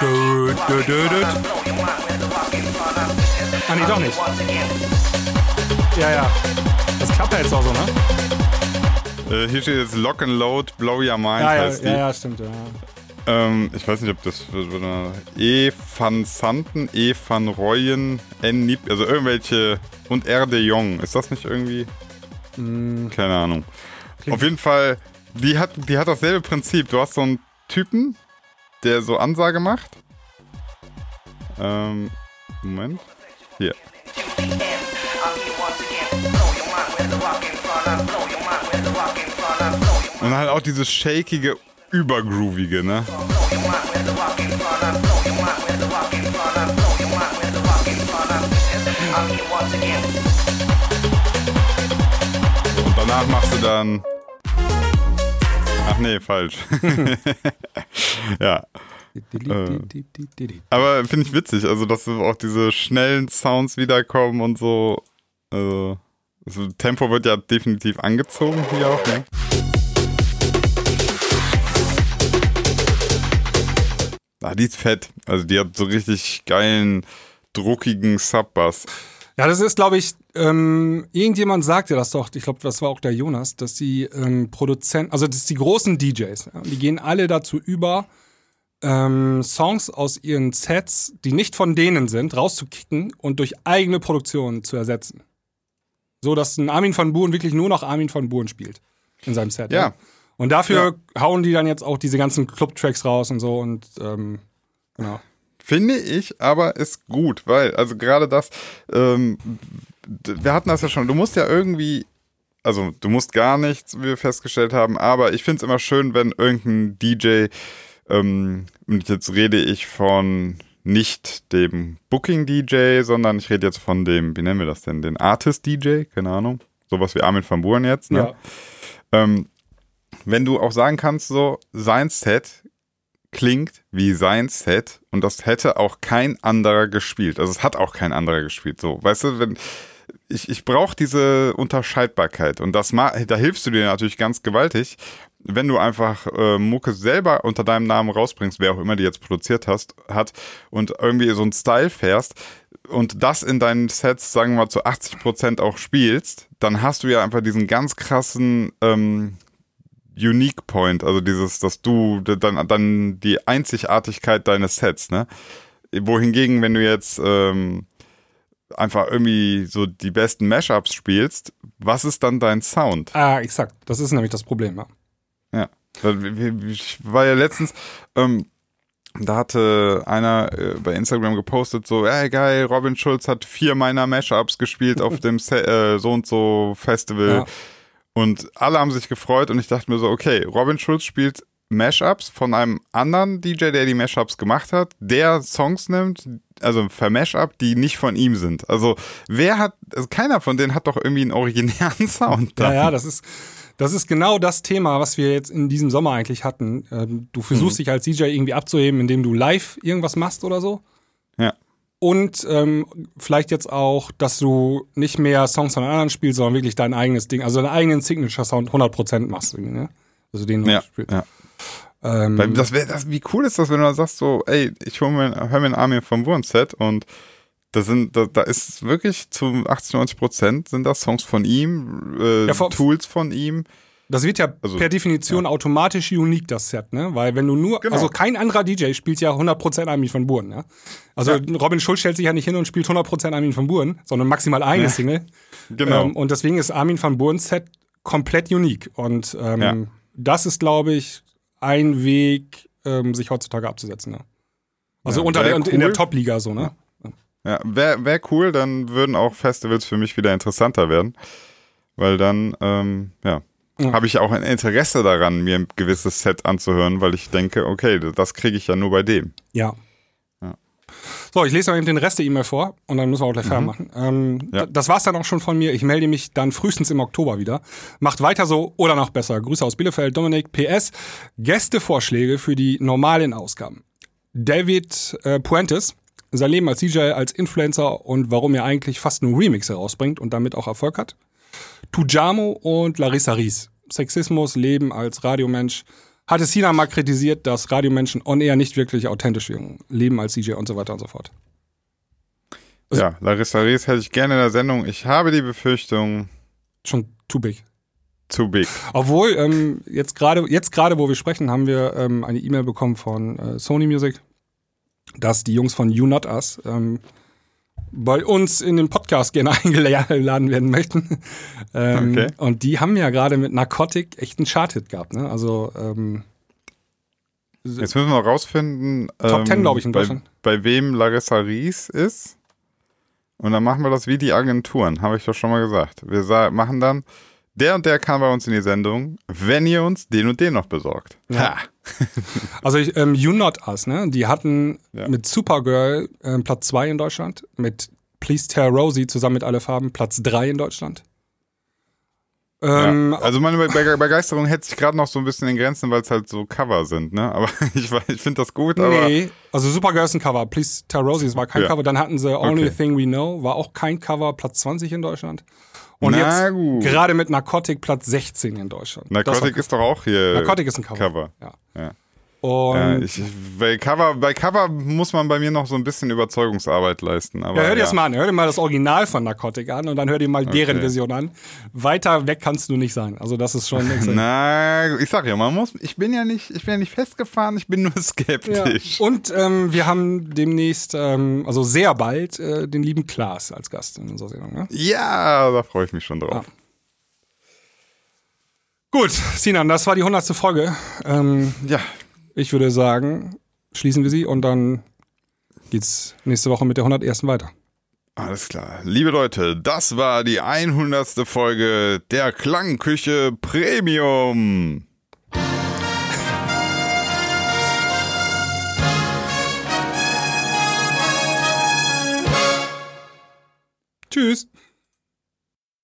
Dö, dö, dö, dö. Ah, nee, doch nicht. Ja, ja. Das klappt ja jetzt auch so, ne? Äh, hier steht jetzt Lock and Load, Blow Your Mind Ja, ja, heißt die. ja, ja, stimmt, ja. Ähm, ich weiß nicht, ob das E van Santen, E van Royen, N Nip, also irgendwelche und R de Jong. Ist das nicht irgendwie? Keine Ahnung. Auf jeden Fall, die hat, die hat dasselbe Prinzip. Du hast so einen Typen, der so Ansage macht. Ähm, Moment. Hier. Und halt auch dieses shakige, übergroovige, ne? Und danach machst du dann. Ach nee, falsch. ja. Aber finde ich witzig, also dass auch diese schnellen Sounds wiederkommen und so. Also, also Tempo wird ja definitiv angezogen hier auch, ne? Ah, die ist fett. Also die hat so richtig geilen, druckigen Subbass. Ja, das ist, glaube ich, ähm, irgendjemand sagte das doch, ich glaube, das war auch der Jonas, dass die ähm, Produzenten, also dass die großen DJs, ja, die gehen alle dazu über, ähm, Songs aus ihren Sets, die nicht von denen sind, rauszukicken und durch eigene Produktion zu ersetzen. So, dass ein Armin van Buuren wirklich nur noch Armin van Buuren spielt in seinem Set. Ja. Und dafür hauen die dann jetzt auch diese ganzen Club-Tracks raus und so und ähm, genau. Finde ich, aber ist gut, weil, also gerade das, ähm, wir hatten das ja schon, du musst ja irgendwie, also du musst gar nichts, wie wir festgestellt haben, aber ich finde es immer schön, wenn irgendein DJ, ähm, und jetzt rede ich von nicht dem Booking-DJ, sondern ich rede jetzt von dem, wie nennen wir das denn, den Artist-DJ, keine Ahnung, sowas wie Armin van Buuren jetzt, ne? Ja. ähm, wenn du auch sagen kannst, so, sein Set klingt wie sein Set und das hätte auch kein anderer gespielt. Also es hat auch kein anderer gespielt. So, weißt du, wenn ich, ich brauche diese Unterscheidbarkeit und das da hilfst du dir natürlich ganz gewaltig, wenn du einfach äh, Mucke selber unter deinem Namen rausbringst, wer auch immer die jetzt produziert hast, hat und irgendwie so einen Style fährst und das in deinen Sets, sagen wir mal, zu 80% auch spielst, dann hast du ja einfach diesen ganz krassen ähm, Unique Point, also dieses, dass du dann, dann die Einzigartigkeit deines Sets, ne? Wohingegen, wenn du jetzt ähm, einfach irgendwie so die besten Mashups spielst, was ist dann dein Sound? Ah, exakt. Das ist nämlich das Problem, ja. Ja. Ich war ja letztens, ähm, da hatte einer äh, bei Instagram gepostet, so, ey geil, Robin Schulz hat vier meiner Mashups gespielt auf dem Se äh, so und so Festival. Ja. Und alle haben sich gefreut und ich dachte mir so, okay, Robin Schulz spielt Mashups von einem anderen DJ, der die Mashups gemacht hat, der Songs nimmt, also vermashup, die nicht von ihm sind. Also wer hat, also keiner von denen hat doch irgendwie einen originären Sound. Ja, dann. ja, das ist, das ist genau das Thema, was wir jetzt in diesem Sommer eigentlich hatten. Ähm, Du versuchst dich als DJ irgendwie abzuheben, indem du live irgendwas machst oder so. Und ähm, vielleicht jetzt auch, dass du nicht mehr Songs von anderen spielst, sondern wirklich dein eigenes Ding, also deinen eigenen Signature-Sound 100% machst. Irgendwie, ne? Also den du Ja, spielst. ja. Ähm, das wär, das, wie cool ist das, wenn du sagst so, ey, ich hol mir, hör mir ein Armin vom Wurm-Set und da sind, da, da ist wirklich zu 80, 90 Prozent sind das Songs von ihm, äh, Ja, vor- Tools von ihm. Das wird ja Also, per Definition automatisch unique, das Set, ne? Weil wenn du nur, Genau. also kein anderer DJ spielt ja 100% Armin van Buuren, ja? Also Robin Schulz stellt sich ja nicht hin und spielt 100% Armin van Buuren, sondern maximal eine Single. Genau. Ähm, und deswegen ist Armin van Buurens Set komplett unique. Und ähm, Ja. das ist, glaube ich, ein Weg, ähm, sich heutzutage abzusetzen, ne? Also Ja, unter der, und in der cool. Top-Liga so, ne? Ja, wäre wär cool, dann würden auch Festivals für mich wieder interessanter werden. Weil dann, ähm, ja, Ja. habe ich auch ein Interesse daran, mir ein gewisses Set anzuhören, weil ich denke, okay, das kriege ich ja nur bei dem. Ja. Ja. So, ich lese noch eben den Rest der E-Mail vor und dann müssen wir auch gleich Feierabend machen. Ähm, Mhm. Ja. Das war's dann auch schon von mir. Ich melde mich dann frühestens im Oktober wieder. Macht weiter so oder noch besser. Grüße aus Bielefeld, Dominik. PS. Gästevorschläge für die normalen Ausgaben. David äh, Puentes, sein Leben als DJ, als Influencer und warum er eigentlich fast nur Remixe rausbringt und damit auch Erfolg hat. Tujamo und Larissa Ries. Sexismus, Leben als Radiomensch. Hatte Sina mal kritisiert, dass Radiomenschen on air nicht wirklich authentisch wirken. Leben als DJ und so weiter und so fort. Also- ja, Larissa Ries hätte ich gerne in der Sendung. Ich habe die Befürchtung, Schon too big. zu big. Obwohl, ähm, jetzt gerade, jetzt gerade, wo wir sprechen, haben wir ähm, eine E-Mail bekommen von äh, Sony Music, dass die Jungs von You Not Us ähm, bei uns in den Podcast gerne eingeladen werden möchten. ähm, Okay. Und die haben ja gerade mit Narcotic echt einen Chart-Hit gehabt. Ne? Also ähm, Jetzt müssen wir rausfinden, Top ähm, 10, glaub ich, in bei, Deutschland. bei wem Larissa Ries ist. Und dann machen wir das wie die Agenturen, habe ich doch schon mal gesagt. Wir machen dann, der und der kann bei uns in die Sendung, wenn ihr uns den und den noch besorgt. Ja. Also ich, ähm, You Not Us, ne? Die hatten Ja. mit Supergirl ähm, Platz 2 in Deutschland, mit Please Tell Rosie zusammen mit alle Farben Platz 3 in Deutschland. Ähm, ja. Also meine Be Begeisterung hält sich gerade noch so ein bisschen in Grenzen, weil es halt so Cover sind, ne? Aber ich, ich finde das gut, aber nee, also Supergirl ist ein Cover. Please Tell Rosie, es war kein Ja. Cover. Dann hatten sie Only Okay. Thing We Know, war auch kein Cover, Platz 20 in Deutschland. Und Na jetzt gut. gerade mit Narcotic Platz 16 in Deutschland. Narcotic ist doch auch hier Narcotic ist ein Cover. Cover. Ja. Ja. Ja, ich, bei, Cover, bei Cover muss man bei mir noch so ein bisschen Überzeugungsarbeit leisten. Aber Ja, hör dir ja. das mal an. Hör dir mal das Original von Narcotic an und dann hör dir mal deren Okay. Version an. Weiter weg kannst du nicht sein. Also das ist schon. Na, ich sag ja, man muss, ich bin ja nicht, ich bin ja nicht festgefahren, ich bin nur Ja. skeptisch. Und ähm, wir haben demnächst, ähm, also sehr bald, äh, den lieben Klaas als Gast in unserer Sendung. Ne? Ja, da freue ich mich schon drauf. Gut, Sinan, das war die hundertste Folge. Ähm, Ja, ich würde sagen, schließen wir sie und dann geht's nächste Woche mit der 101. weiter. alles klar. Liebe Leute, das war die 100. Folge der Klangküche Premium. Tschüss.